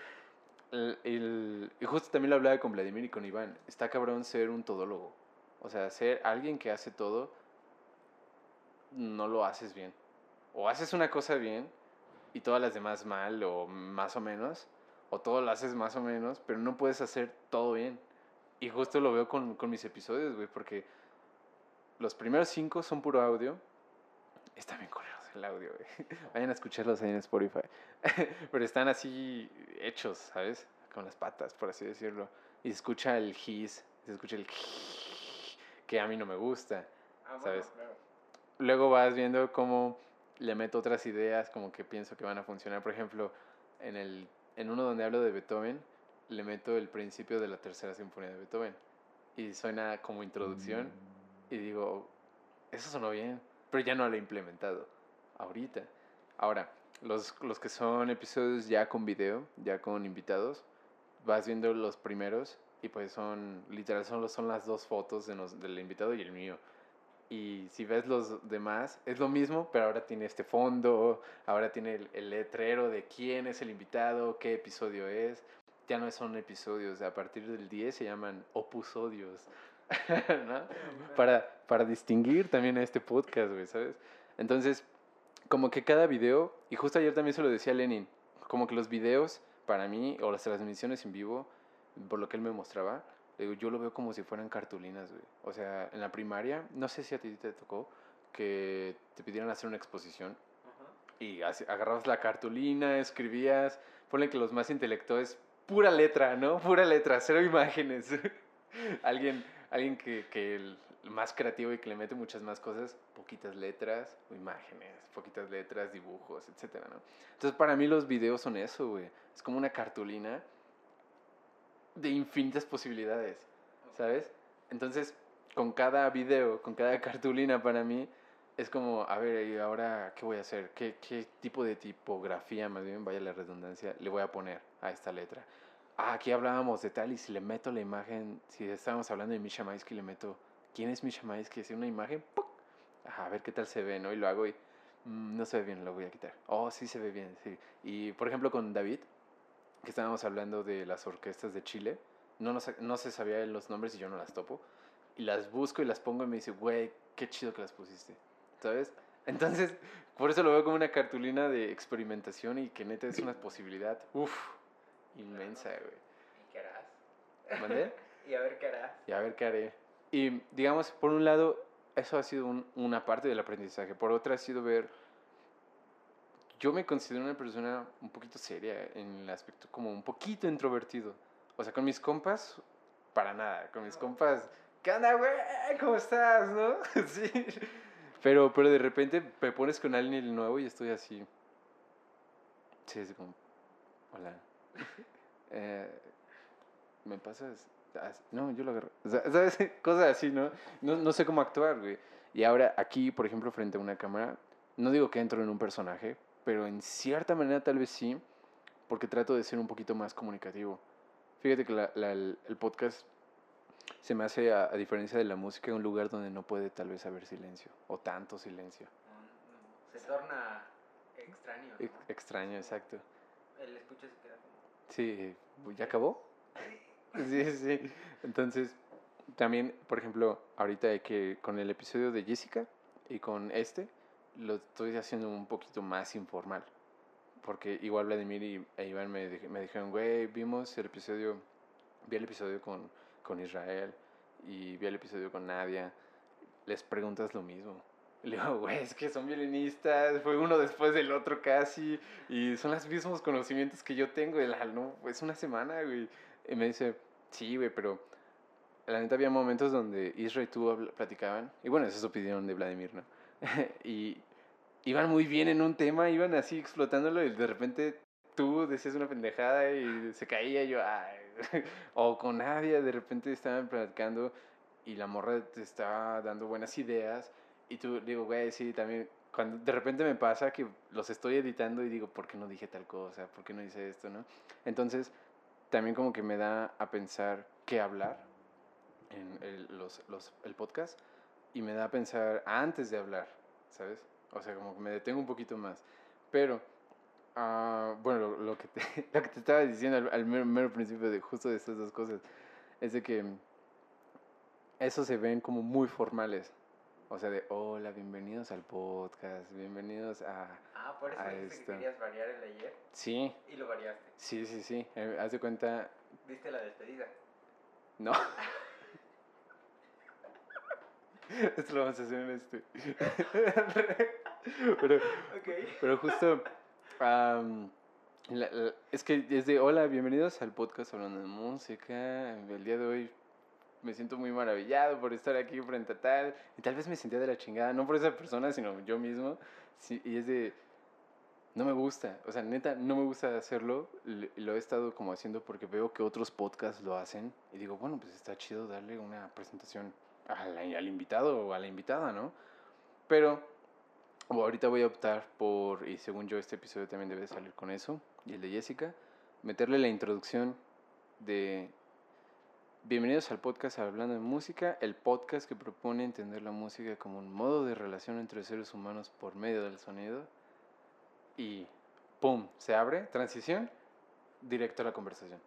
el- el- y justo también lo hablaba con Vladimir y con Iván. Está cabrón ser un todólogo. O sea, ser alguien que hace todo, no lo haces bien. O haces una cosa bien y todas las demás mal o más o menos. O todo lo haces más o menos, pero no puedes hacer todo bien. Y justo lo veo con, con mis episodios, güey, porque los primeros cinco son puro audio. Está bien culeros el audio, güey. *laughs* Vayan a escucharlos ahí en Spotify. *laughs* Pero están así hechos, ¿sabes? Con las patas, por así decirlo. Y se escucha el hiss, se escucha el *laughs* que a mí no me gusta. Ah, bueno, ¿sabes? claro. Luego vas viendo cómo le meto otras ideas, como que pienso que van a funcionar. Por ejemplo, en, el, en uno donde hablo de Beethoven, le meto el principio de la tercera sinfonía de Beethoven. Y suena como introducción. Y digo, eso sonó bien, pero ya no lo he implementado ahorita. Ahora, los, los que son episodios ya con video, ya con invitados, vas viendo los primeros y pues son, literal, son, son las dos fotos de nos- del invitado y el mío. Y si ves los demás, es lo mismo, pero ahora tiene este fondo, ahora tiene el, el letrero de quién es el invitado, qué episodio es. Ya no son episodios, a partir del 10 se llaman opusodios. *laughs* ¿no? para, para distinguir también a este podcast, güey, ¿sabes? Entonces, como que cada video, y justo ayer también se lo decía a Lenin, como que los videos, para mí, o las transmisiones en vivo, por lo que él me mostraba, digo, yo lo veo como si fueran cartulinas, güey. O sea, en la primaria, no sé si a ti te tocó, que te pidieran hacer una exposición y agarrabas la cartulina, escribías, ponle que los más intelectuales, pura letra, ¿no? Pura letra, cero imágenes. *laughs* alguien alguien que, que el más creativo y que le mete muchas más cosas, poquitas letras, o imágenes, poquitas letras, dibujos, etcétera, ¿no? Entonces para mí los videos son eso, güey. Es como una cartulina de infinitas posibilidades, ¿sabes? Entonces, con cada video, con cada *laughs* cartulina para mí, es como, a ver, ¿y ahora qué voy a hacer? ¿Qué, ¿Qué tipo de tipografía, más bien, vaya la redundancia, le voy a poner a esta letra? Ah, aquí hablábamos de tal y si le meto la imagen, si estábamos hablando de Misha Maisky, le meto, ¿quién es Misha Maisky? Es una imagen, a ver qué tal se ve, ¿no? Y lo hago y mm, no se ve bien, lo voy a quitar. Oh, sí se ve bien, sí. Y por ejemplo con David, que estábamos hablando de las orquestas de Chile, no, nos- no se sabía los nombres y yo no las topo. Y las busco y las pongo y me dice, güey, qué chido que las pusiste. ¿Sabes? Entonces, por eso lo veo como una cartulina de experimentación y que neta es una posibilidad, uff, inmensa, güey. ¿Y qué harás? ¿Mandé? *laughs* y a ver qué harás. Y a ver qué haré. Y digamos, por un lado, eso ha sido un- una parte del aprendizaje. Por otra, ha sido ver. Yo me considero una persona un poquito seria en el aspecto, como un poquito introvertido. O sea, con mis compas, para nada. Con mis compas, ¿qué onda, güey? ¿Cómo estás? ¿No? *laughs* sí. Pero, pero de repente me pones con alguien nuevo y estoy así. Sí, es como. Hola. *laughs* Eh, ¿Me pasas? as- No, yo lo agarro. O sea, ¿Sabes? *laughs* Cosas así, ¿no? ¿no? No sé cómo actuar, güey. Y ahora aquí, por ejemplo, frente a una cámara, no digo que entro en un personaje, pero en cierta manera tal vez sí, porque trato de ser un poquito más comunicativo. Fíjate que la- la- el, el podcast se me hace, a, a diferencia de la música, un lugar donde no puede tal vez haber silencio, o tanto silencio. Se torna extraño. ¿no? Ex- extraño, exacto. El escucha se queda como. Sí, ¿ya acabó? *laughs* Sí, sí. Entonces, también, por ejemplo, ahorita que con el episodio de Jessica y con este, lo estoy haciendo un poquito más informal. Porque igual Vladimir y e Iván me, me dijeron, güey, vimos el episodio, vi el episodio con, con Israel y vi el episodio con Nadia. Les preguntas lo mismo. Le digo, güey, es que son violinistas, fue uno después del otro casi, y son los mismos conocimientos que yo tengo. Y la, no, es una semana, güey. Y me dice, sí, güey, pero la neta había momentos donde Isra y tú platicaban, y bueno, eso es opinión de Vladimir, ¿no? *laughs* y iban muy bien en un tema, iban así explotándolo, y de repente tú decías una pendejada y se caía, y yo, ay. *laughs* o con Nadia, de repente estaban platicando, y la morra te estaba dando buenas ideas, y tú digo, güey, sí, también. Cuando de repente me pasa que los estoy editando y digo, ¿por qué no dije tal cosa? ¿Por qué no hice esto? ¿no? Entonces, también como que me da a pensar qué hablar en el, los, los, el podcast y me da a pensar antes de hablar, ¿sabes? O sea, como que me detengo un poquito más. Pero, ah, bueno, lo, lo que te, *laughs* lo que te estaba diciendo al, al mero, mero principio de justo de estas dos cosas es de que esos se ven como muy formales. O sea, de hola, bienvenidos al podcast, bienvenidos a... Ah, por eso A dijiste esto. que querías variar el ayer Sí, y lo variaste. sí, sí, sí. eh, haz de cuenta... Viste la despedida. No. *laughs* *laughs* Esto lo vamos a hacer en este. *laughs* pero, Ok. pero justo... am, la- la- es que es de hola, bienvenidos al podcast hablando de música. El día de hoy me siento muy maravillado por estar aquí frente a tal. Y tal vez me sentía de la chingada, no por esa persona, sino yo mismo. Sí, y es de... No me gusta, o sea, neta, no me gusta hacerlo. Lo he estado como haciendo porque veo que otros podcasts lo hacen. Y digo, bueno, pues está chido darle una presentación al, al invitado o a la invitada, ¿no? Pero ahorita voy a optar por, y según yo este episodio también debe salir con eso, y el de Jessica, meterle la introducción de Bienvenidos al podcast Hablando de Música, el podcast que propone entender la música como un modo de relación entre seres humanos por medio del sonido. Y ¡pum! Se abre, transición, directo a la conversación.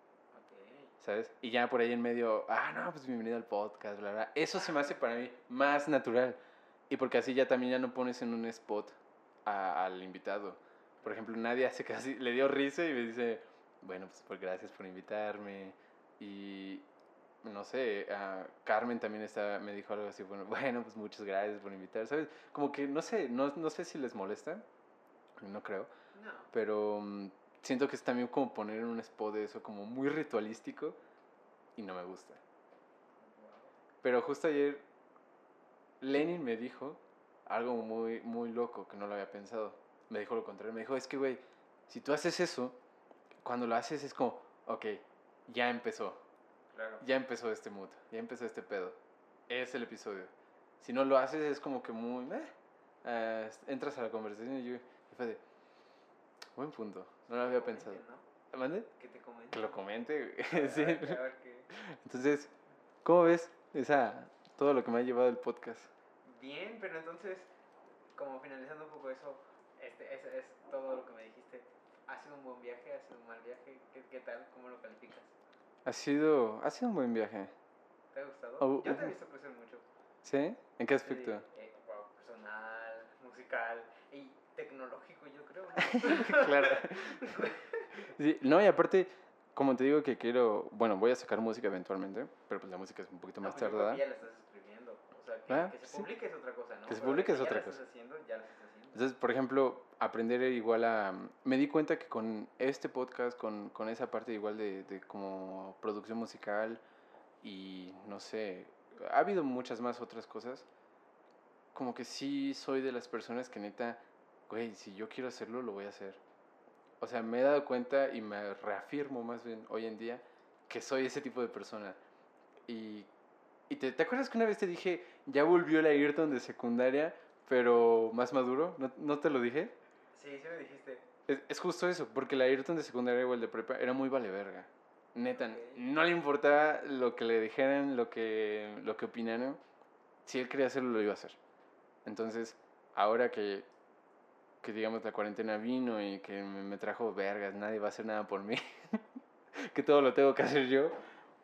¿Sabes? Y ya por ahí en medio, ah, no, pues bienvenido al podcast, bla, bla. Eso se me hace para mí más natural. Y porque así ya también ya no pones en un spot a- al invitado. Por ejemplo, Nadia hace casi, le dio risa y me dice, bueno, pues, pues gracias por invitarme. Y no sé, ah, Carmen también está, me dijo algo así, bueno, *laughs* bueno, pues muchas gracias por invitar, ¿sabes? Como que no sé, no, no sé si les molesta, no creo. No. Pero mm, siento que es también como poner en un spot de eso como muy ritualístico y no me gusta. Pero justo ayer Lenin me dijo algo muy, muy loco que no lo había pensado. Me dijo lo contrario. Me dijo, es que, güey, si tú haces eso, cuando lo haces es como, ok, ya empezó. Claro. Ya empezó este mood. Ya empezó este pedo. Es el episodio. Si no lo haces es como que muy... "Meh". ah, entras a la conversación y yo y fue de, buen punto, no lo había pensado. ¿no? ¿Mande? Que te comenten. Que lo comente, *laughs* sí. ver, Entonces, ¿cómo ves esa, todo lo que me ha llevado el podcast? Bien, pero entonces, como finalizando un poco eso, este, es, es todo lo que me dijiste. ¿Ha sido un buen viaje? ¿Ha sido un mal viaje? ¿Qué, qué tal? ¿Cómo lo calificas? Ha sido, ha sido un buen viaje, ¿Te ha gustado? Oh, Yo te he visto crecer mucho. ¿sí? ¿En qué Sí, aspecto? eh, wow, personal, musical y tecnológico, yo creo. ¿no? *laughs* claro. Sí, no, y aparte, como te digo que quiero, bueno, voy a sacar música eventualmente, pero pues la música es un poquito No, más pues tardada. ya la estás escribiendo. O sea, que, Ah, que se sí. publique es otra cosa, ¿no? Que se publique es otra cosa. haciendo, ya la estás haciendo. Entonces, por ejemplo, aprender igual a... Me di cuenta que con este podcast, con, con esa parte igual de, de como producción musical y no sé, ha habido muchas más otras cosas, como que sí soy de las personas que neta, güey, si yo quiero hacerlo, lo voy a hacer. O sea, me he dado cuenta y me reafirmo más bien hoy en día que soy ese tipo de persona. Y, y te, ¿te acuerdas que una vez te dije, ya volvió la Ayrton de secundaria, pero más maduro? ¿No, no te lo dije? Sí, sí me dijiste. Es, es justo eso, porque la Ayrton de secundaria o el de prepa era muy vale verga. Neta, no le importaba lo que le dijeran, lo que, lo que opinaran. Si él quería hacerlo, lo iba a hacer. Entonces, ahora que, que digamos la cuarentena vino y que me, trajo vergas, nadie va a hacer nada por mí, *laughs* que todo lo tengo que hacer yo,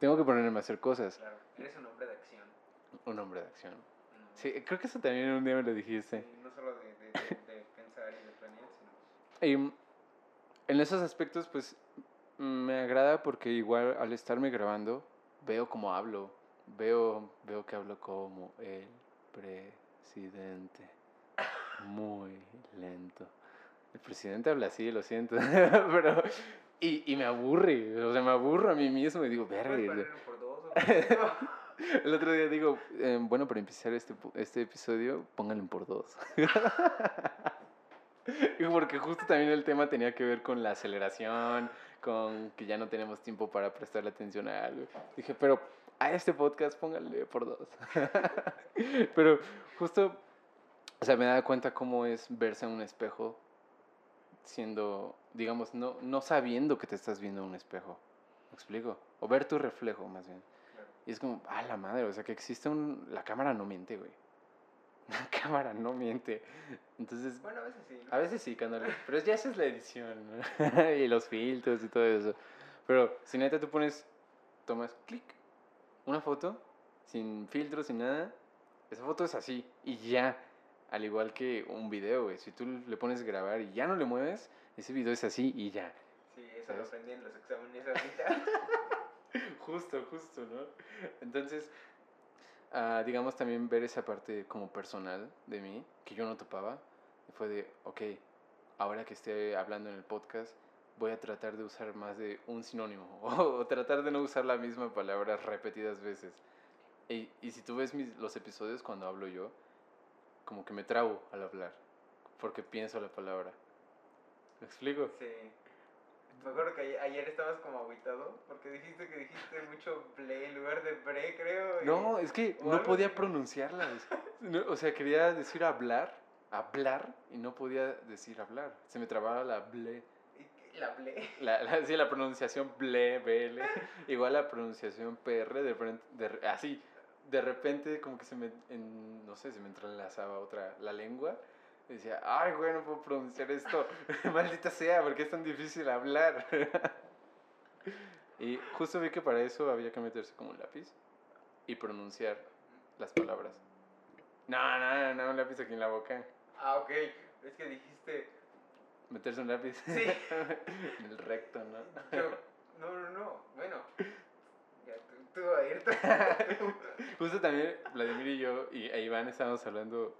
tengo que ponerme a hacer cosas. Claro, eres un hombre de acción. Un hombre de acción. hombre- Sí, creo que eso también un día me lo dijiste. no solo de, de- de- de pensar y de planear, sino... Y mm, en esos aspectos, pues mm, me agrada porque igual al estarme grabando, veo cómo hablo, veo, veo que hablo como el presidente. Muy lento. El presidente habla así, lo siento, *laughs* pero... Y, y me aburre, o sea, me aburro a mí mismo y digo, verga. *laughs* El otro día digo, eh, bueno, para empezar este, este episodio, pónganlo por dos. *laughs* Porque justo también el tema tenía que ver con la aceleración, con que ya no tenemos tiempo para prestarle atención a algo. Dije, pero a este podcast pónganle por dos. Pero justo, o sea, me da cuenta cómo es verse en un espejo siendo, digamos, no, no sabiendo que te estás viendo en un espejo. ¿Me explico? O ver tu reflejo, más bien. Y es como, ah, la madre, o sea, que existe un... La cámara no miente, güey. *laughs* La cámara no miente. Entonces, Bueno, a veces sí, ¿no? a veces sí, cuando Pero ya esa es la edición, ¿no? *laughs* y los filtros y todo eso. Pero si neta tú pones, tomas clic, una foto, sin filtros, sin nada, esa foto es así, y ya. Al igual que un video, güey. Si tú le pones grabar y ya no le mueves, ese video es así y ya. Sí, eso lo ¿Sabes? aprendí en los exámenes ahorita. *laughs* Justo, justo, ¿no? Entonces, ah, digamos también ver esa parte como personal de mí, que yo no topaba, fue de, ok, ahora que esté hablando en el podcast, voy a tratar de usar más de un sinónimo, *laughs* o, tratar de no usar la misma palabra repetidas veces. Y, y si tú ves mis, los episodios cuando hablo yo, como que me trago al hablar, porque pienso la palabra. ¿Me explico? Sí. Me acuerdo que ayer, estabas como aguitado porque dijiste que dijiste mucho ble en lugar de bre, creo. y- No, es que no podía así, pronunciarlas. *laughs* No, o sea, quería decir hablar, hablar, y no podía decir hablar. Se me trababa la ble. La ble. La, la- sí, la pronunciación ble, bl. *laughs* Igual la pronunciación pr, de, frente- de así. De repente, como que se me, en- no sé, se me entrelazaba otra, la lengua. Y decía, ay, güey, no puedo pronunciar esto. *laughs* Maldita sea, porque es tan difícil hablar. *laughs* y justo vi que para eso había que meterse como un lápiz y pronunciar las palabras. No, no, no, un lápiz aquí en la boca. Ah, ok. Es que dijiste. Meterse un lápiz Sí. *laughs* en el recto, ¿no? Yo, no, no, no. Bueno. Tú, tú a ir. tú. *laughs* Justo también Vladimir y yo y e Iván estábamos hablando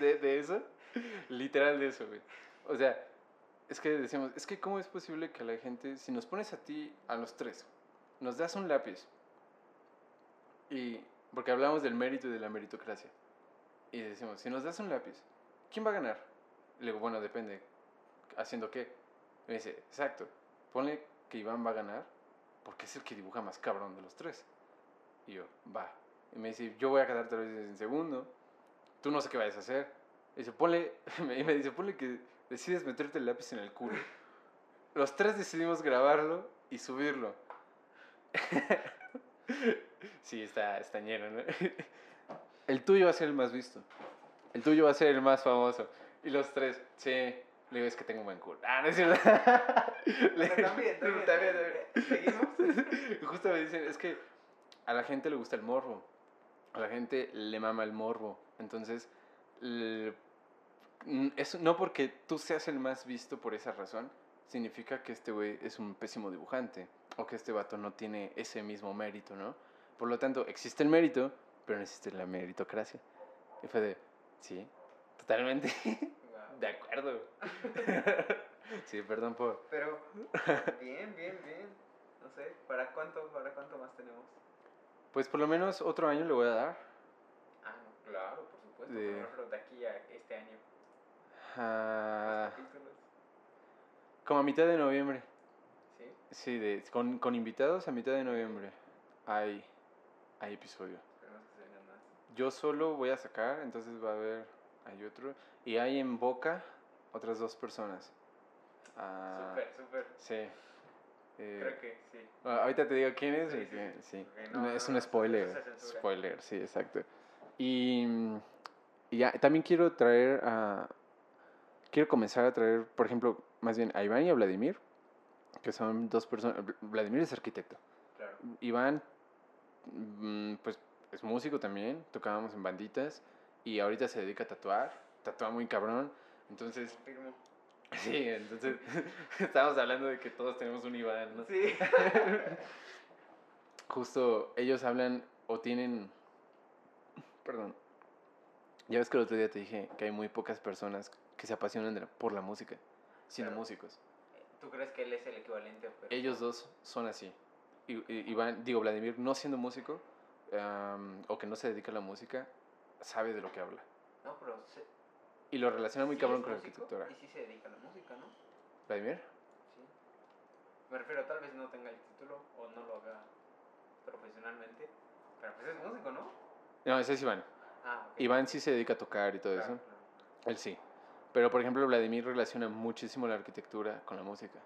de, de eso. Literal de eso, güey. O sea, es que decíamos, es que cómo es posible que la gente, si nos pones a ti, a los tres, nos das un lápiz, y porque hablamos del mérito y de la meritocracia, y decimos, si nos das un lápiz, ¿quién va a ganar? Y le digo, bueno, depende, ¿haciendo qué? Y me dice, exacto, ponle que Iván va a ganar, porque es el que dibuja más cabrón de los tres. Y yo, va. Y me dice, yo voy a quedar tal vez en segundo, tú no sé qué vayas a hacer. Y dice, ponle, *laughs* y me dice, ponle que decides meterte el lápiz en el culo. Los tres decidimos grabarlo y subirlo. *laughs* sí, está, está lleno, ¿no? *laughs* El tuyo va a ser el más visto. El tuyo va a ser el más famoso. Y los tres, sí. Le digo, es que tengo un buen culo. Ah, no es cierto. *laughs* Le- *laughs* también, también, también, también. ¿Seguimos? *laughs* Justo me dicen, es que a la gente le gusta el morbo. A la gente le mama el morbo. Entonces, l- n- es, no porque tú seas el más visto por esa razón, significa que este güey es un pésimo dibujante. O que este vato no tiene ese mismo mérito, ¿no? Por lo tanto, existe el mérito, pero no existe la meritocracia. Y fue de, sí, totalmente. De acuerdo. *laughs* sí, perdón por... Pero, bien, bien, bien. No sé, ¿para cuánto, para cuánto más tenemos? Pues por lo menos otro año le voy a dar. Ah, no, claro, por supuesto. De- Por ejemplo, de aquí a este año. Ah, como a mitad de noviembre. ¿Sí? Sí, de, con, con invitados a mitad de noviembre hay, hay episodio. Esperemos que se vengan más. Yo solo voy a sacar, entonces va a haber, hay otro. Y hay en Boca otras dos personas. Ah, Súper, súper. Sí. Eh, Creo que sí. ah, ahorita te digo quién es. Sí, sí, sí. porque no, No, es un spoiler. Spoiler, sí, exacto. Y, mm, y ya, también quiero traer a... Quiero comenzar a traer, por ejemplo, más bien a Iván y a Vladimir, que son dos personas... Vladimir es arquitecto. Claro. Iván, mm, pues es músico también, tocábamos en banditas y ahorita se dedica a tatuar, tatúa muy cabrón. Entonces, sí, entonces *laughs* estábamos hablando de que todos tenemos un Iván, ¿no? Sí. *laughs* Justo ellos hablan o tienen, perdón, ya ves que el otro día te dije que hay muy pocas personas que se apasionan de la- por la música, siendo músicos. ¿Tú crees que él es el equivalente? Pero Ellos dos son así. Iván, digo, Vladimir, no siendo músico, am, o que no se dedica a la música, sabe de lo que habla. No, pero. Se, Y lo relaciona muy sí cabrón con la arquitectura. Y sí se dedica a la música, ¿no? ¿Vladimir? Sí. Me refiero, tal vez no tenga el título o no lo haga profesionalmente. Pero pues es músico, ¿no? No, ese es Iván. Ah, ok. Iván sí se dedica a tocar y todo Claro, eso. claro. Él sí. Pero, por ejemplo, Vladimir relaciona muchísimo la arquitectura con la música.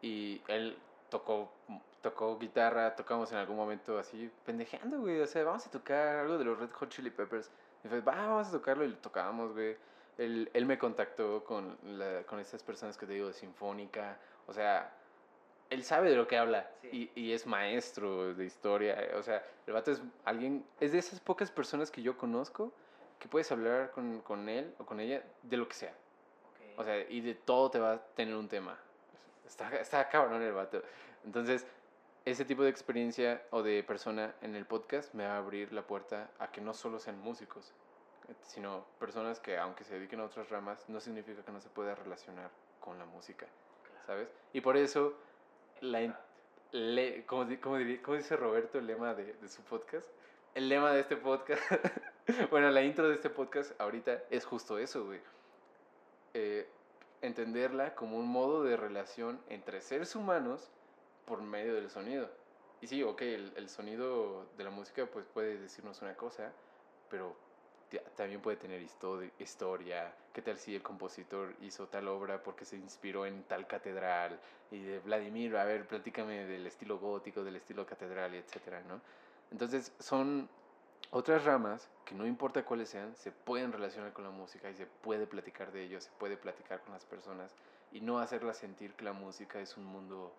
Y él tocó, tocó guitarra, tocamos en algún momento así, pendejeando, güey. O sea, vamos a tocar algo de los Red Hot Chili Peppers. Y fue, va, vamos a tocarlo y lo tocábamos, güey. Él, él me contactó con, la, con estas personas que te digo de Sinfónica. O sea, él sabe de lo que habla Sí. y, y es maestro de historia. O sea, el vato es alguien, es de esas pocas personas que yo conozco que puedes hablar con, con él o con ella de lo que sea. O sea, y de todo te va a tener un tema. Está, está cabrón el vato. Entonces, ese tipo de experiencia o de persona en el podcast me va a abrir la puerta a que no solo sean músicos, sino personas que aunque se dediquen a otras ramas, no significa que no se pueda relacionar con la música. ¿sabes? Y por eso, la, le, ¿cómo, di- cómo diría- cómo dice Roberto el lema de, de su podcast? El lema de este podcast, *laughs* bueno, la intro de este podcast ahorita es justo eso, güey. Eh, entenderla como un modo de relación entre seres humanos por medio del sonido. Y sí, ok, el, el sonido de la música pues puede decirnos una cosa, pero ta- también puede tener histo- historia. ¿Qué tal si el compositor hizo tal obra porque se inspiró en tal catedral? Y de Vladimir, a ver, platícame del estilo gótico, del estilo catedral, etcétera, ¿no? Entonces son otras ramas que no importa cuáles sean, se pueden relacionar con la música y se puede platicar de ello, se puede platicar con las personas y no hacerlas sentir que la música es un mundo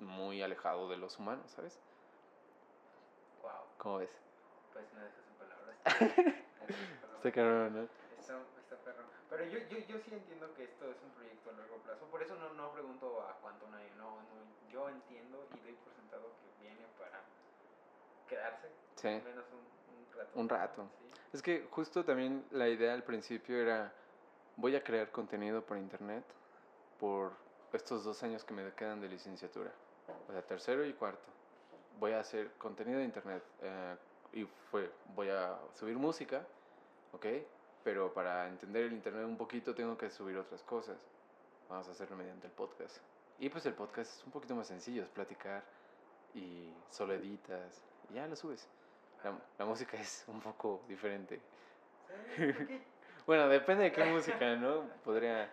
muy alejado de los humanos, ¿sabes? Wow. ¿Cómo ves? Pues me dejas sin palabras. *laughs* Está cabrón, ¿no? Está, está perro. Pero yo, yo, yo sí entiendo que esto es un proyecto a largo plazo. Por eso no, no pregunto a cuánto año. No, no, yo entiendo y doy por sentado que viene para quedarse. Sí. Al menos un, un rato. Un rato. Sí. Es que justo también la idea al principio era, voy a crear contenido por internet por estos dos años que me quedan de licenciatura. O sea, tercero y cuarto. Voy a hacer contenido de internet. eh, y fue, voy a subir música, ¿ok? Pero para entender el internet un poquito tengo que subir otras cosas. Vamos a hacerlo mediante el podcast. Y pues el podcast es un poquito más sencillo, es platicar y solo editas y ya lo subes. La, la música es un poco diferente. *laughs* Bueno, depende de qué música, ¿no? Podría,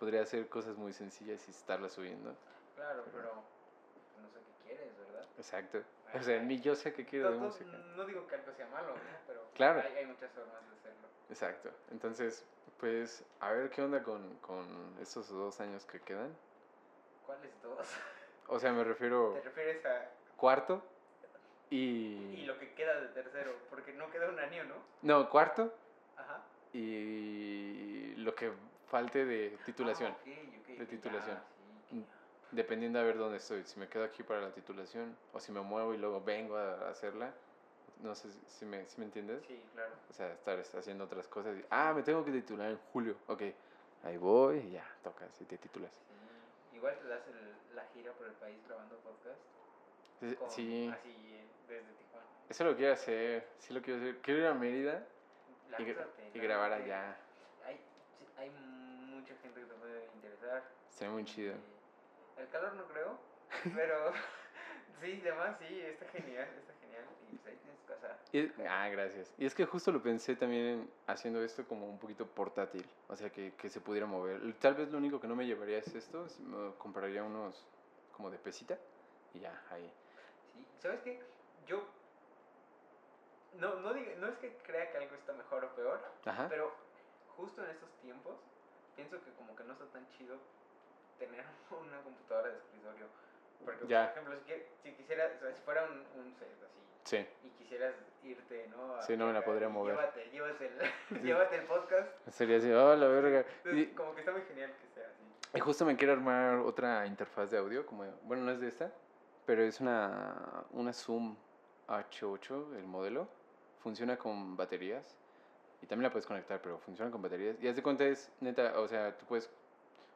podría hacer cosas muy sencillas y estarlas subiendo. Claro, pero no sé qué quieres, ¿verdad? Exacto. O sea, ni yo sé qué quiero de no- música. no digo que algo sea malo, ¿no? pero Claro. hay, hay muchas formas de hacerlo. Exacto. Entonces, pues, a ver qué onda con, con estos dos años que quedan. ¿Cuáles dos? O sea, me refiero ¿Te refieres a cuarto y y... lo que queda de tercero? Porque no queda un año, ¿no? No, cuarto Ajá. y lo que falte de titulación. Ah, ok, ok, De ok, titulación. ya, sí, ya. Dependiendo a ver dónde estoy. Si me quedo aquí para la titulación o si me muevo y luego vengo a hacerla. No sé si- me, si me entiendes. Sí, claro. O sea, estar es- haciendo otras cosas. y, ah, me tengo que titular en julio. Ok, ahí voy y ya, tocas y te titulas. Sí. Igual te das el- la gira por el país grabando podcast. Sí, con- Sí, Así eh, desde Tijuana. eso lo quiero hacer. Sí lo quiero hacer. Quiero ir a Mérida y, Lánzate, y grabar allá. Hay, hay mucha gente que te puede interesar. Sería muy chido. Y El calor no creo, pero *laughs* sí, además sí, está genial, está genial. Y pues ahí tienes casa. Y- ah, gracias. Y es que justo lo pensé también en haciendo esto como un poquito portátil, o sea, que, que se pudiera mover. Tal vez lo único que no me llevaría es esto, si me compraría unos como de pesita y ya, ahí. Sí, ¿sabes qué? Yo no, no, diga- no es que crea que algo está mejor o peor, Ajá. pero justo en estos tiempos pienso que como que no está tan chido tener *laughs* una computadora de escritorio. Porque, Ya. por ejemplo, si, si quisieras, o sea, si fuera un, un set así, Sí, y quisieras irte, ¿no? A Sí, no me la podría mover. Llévate, llévate el, *laughs* *laughs* llévate el podcast. sería así, oh, la verga. Entonces, Y, como que está muy genial que sea así. y justo me quiero armar otra interfaz de audio, como, bueno, no es de esta, pero es una, una Zoom H8, el modelo. Funciona con baterías. Y también la puedes conectar, pero funciona con baterías. Y haz de cuenta es, neta, o sea, tú puedes...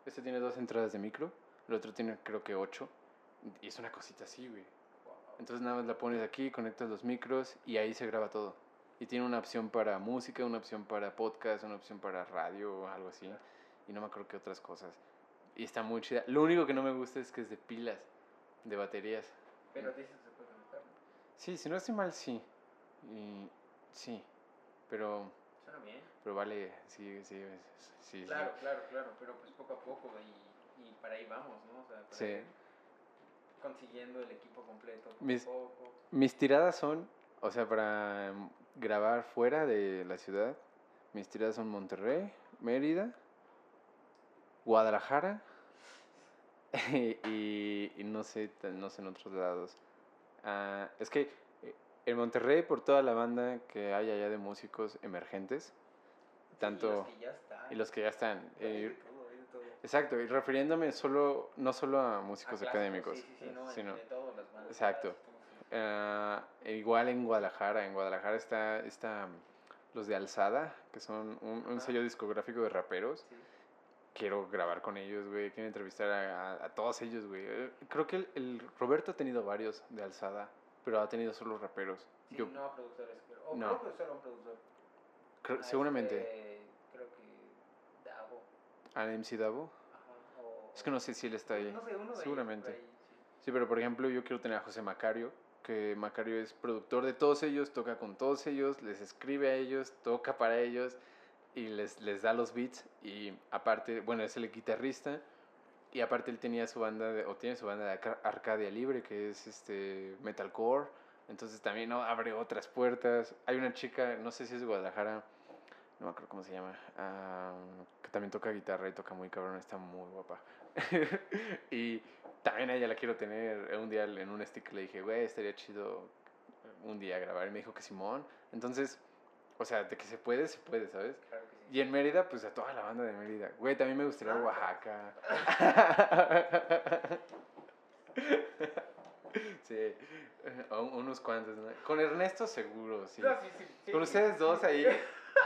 Este tiene dos entradas de micro, el otro tiene creo que ocho. Y es una cosita así, güey. Entonces nada más la pones aquí, conectas los micros y ahí se graba todo. Y tiene una opción para música, una opción para podcast, una opción para radio o algo así. Y no me acuerdo qué otras cosas. Y está muy chida. Lo único que no me gusta es que es de pilas, de baterías. Pero dices que se puede conectar. ¿no? Sí, si no estoy mal, sí. Y, sí, pero, Suena bien. pero vale, sí, sí, sí. sí. Claro, claro, claro, pero pues poco a poco y, y para ahí vamos, ¿no? O sea, para Sí. ir consiguiendo el equipo completo poco Mis- a poco. Mis tiradas son, o sea, para mm, grabar fuera de la ciudad, mis tiradas son Monterrey, Mérida, Guadalajara *laughs* y, y no sé, no sé en otros lados. Ah, es que eh, en Monterrey, por toda la banda que hay allá de músicos emergentes, Sí, tanto... y los que ya están. y los que ya están. Eh, exacto, y refiriéndome solo, no solo a músicos clásicos, académicos, Sí, sí, sí, no, sino de todas las bandas. Exacto. sí. E igual en Guadalajara, en Guadalajara está, está los de Alzada, que son un, un sello discográfico de raperos. Sí. Quiero grabar con ellos, güey, quiero entrevistar a, a- a todos ellos, güey. Eh, Creo que el, el Roberto ha tenido varios de Alzada, pero ha tenido solo raperos. Sí, Yo, no productores, pero. O No. creo que solo a un productor. creo- A seguramente, este, creo que. Davo. a MC Davo. Ajá. O, Es que no sé si él está ahí. No sé, uno de seguramente. ahí, sí. Sí, pero por ejemplo yo quiero tener a José Macario, que Macario es productor de todos ellos, toca con todos ellos, les escribe a ellos, toca para ellos y les, les da los beats y aparte, bueno, es el guitarrista y aparte él tenía su banda, de- o tiene su banda de Arca- Arcadia Libre, que es este metalcore, entonces también abre otras puertas. Hay una chica, no sé si es de Guadalajara, no me acuerdo cómo se llama, ah, que también toca guitarra y toca muy cabrón, está muy guapa. *laughs* y también a ella la quiero tener. Un día en un stick le dije, güey, estaría chido un día grabar. Y me dijo que Simón. Entonces, o sea, de que se puede, se puede, ¿sabes? Y en Mérida, pues a toda la banda de Mérida. Güey, también me gustaría. Oaxaca. *laughs* sí, o unos cuantos, ¿no? Con Ernesto seguro, sí. No, sí, sí, Con ustedes dos ahí,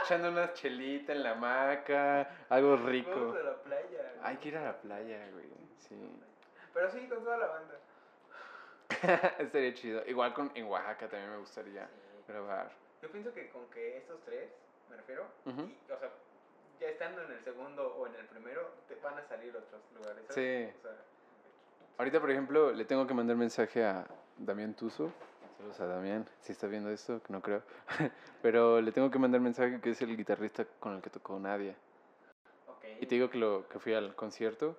echando una chelita en la hamaca, algo rico. Vamos a la playa. Hay que ir a la playa, güey. Sí. Pero sí, con toda la banda. *laughs* Estaría chido. Igual con, en Oaxaca también me gustaría grabar. Yo pienso que con que estos tres, me refiero, y, o sea, ya estando en el segundo o en el primero, te van a salir otros lugares. ¿sabes? Sí. O sea, Ahorita, por ejemplo, le tengo que mandar mensaje a Damián Tuso, Saludos a Damián, si está viendo esto, que no creo. *laughs* Pero le tengo que mandar mensaje que es el guitarrista con el que tocó Nadia. Y te digo que, lo, que fui al concierto,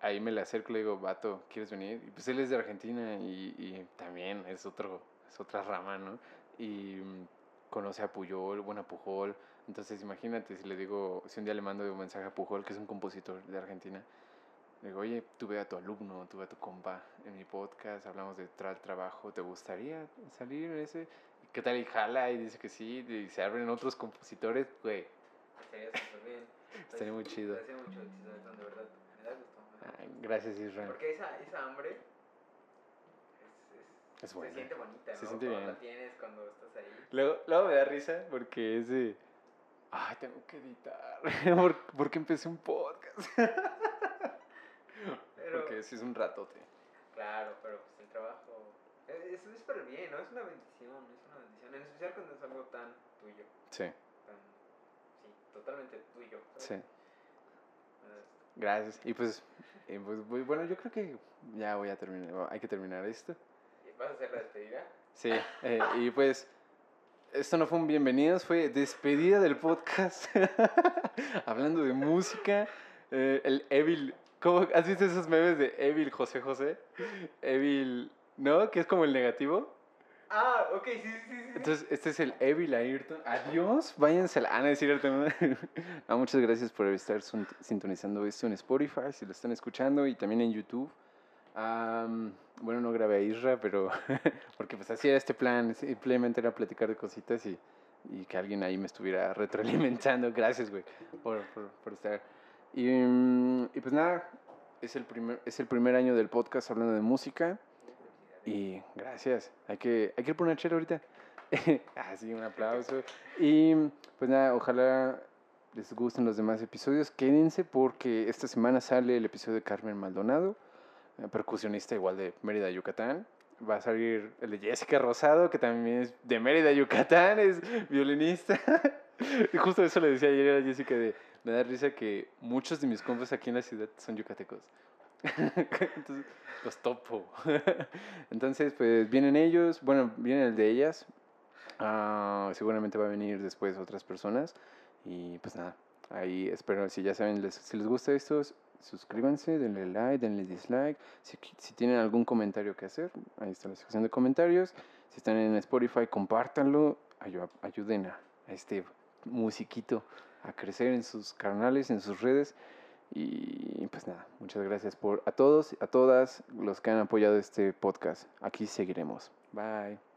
ahí me le acerco y le digo, vato, ¿quieres venir? Y pues él es de Argentina y, y también es, otro, es otra rama, ¿no? Y mm, conoce a Puyol, bueno, a Pujol. Entonces imagínate si le digo, si un día le mando un mensaje a Pujol, que es un compositor de Argentina, le digo, oye, tuve a tu alumno, tuve a tu compa en mi podcast, hablamos de tra trabajo, ¿te gustaría salir en ese? ¿Qué tal? Y jala y dice que sí, y se abren otros compositores, güey. Estaría súper bien. Estaría muy chido. Hace mucho de verdad. Me da Ay, gusto. gracias, Israel. Porque esa, esa hambre es, buena. se siente bonita, Se ¿no? siente Cuando bien. la tienes, cuando estás ahí. Luego, luego me da risa porque es de. Ay, tengo que editar. *laughs* ¿Por- porque empecé un podcast. *laughs* Pero, porque sí es un ratote. claro, pero pues el trabajo. eh, Eso es el bien, ¿no? Es una bendición, es una bendición. En especial cuando es algo tan tuyo. Sí, Tan, sí, totalmente tuyo. ¿sabes? sí. Gracias. Y pues, eh, pues, bu- bueno, yo creo que ya voy a terminar. Hay que terminar esto. ¿Vas a hacer la despedida? Sí, eh, y pues. Esto no fue un bienvenidos, fue despedida del podcast. *laughs* Hablando de música. eh, el Evil. ¿Cómo, ¿Has visto esos memes de Evil José José? Evil. ¿No? Que es como el negativo. Ah, ok, sí, sí, sí. sí. Entonces, este es el Evil Ayrton. Adiós, váyanse. Ah, no es cierto. ¿no? *laughs* Muchas gracias por estar sintonizando esto en Spotify, si lo están escuchando, y también en YouTube. Am, bueno, no grabé a Isra, pero *laughs* porque pues así era este plan, simplemente era platicar de cositas y, y que alguien ahí me estuviera *laughs* retroalimentando. Gracias, güey, por, por, estar. Y, mm, y pues nada, es el, primer, es el primer año del podcast hablando de música. Y gracias. Hay que, hay que una chela ahorita. *laughs* Así, un aplauso. Y pues nada, ojalá les gusten los demás episodios. Quédense porque esta semana sale el episodio de Carmen Maldonado, percusionista igual de Mérida, Yucatán. Va a salir el de Jessica Rosado, que también es de Mérida, Yucatán, es violinista. *laughs* Y justo eso le decía ayer a Jessica de, me da risa que muchos de mis compas aquí en la ciudad son yucatecos. *laughs* Entonces, los topo. *laughs* Entonces, pues vienen ellos, bueno, viene el de ellas. Ah, seguramente va a venir después otras personas. Y pues nada, ahí espero, si ya saben, les- si les gusta esto, suscríbanse, denle like, denle dislike. Si, si tienen algún comentario que hacer, ahí está la sección de comentarios. Si están en Spotify, compártanlo. ayu- ayuden a, a este musiquito a crecer en sus canales, en sus redes. Y pues nada, muchas gracias por a todos, a todas los que han apoyado este podcast. Aquí seguiremos. Bye.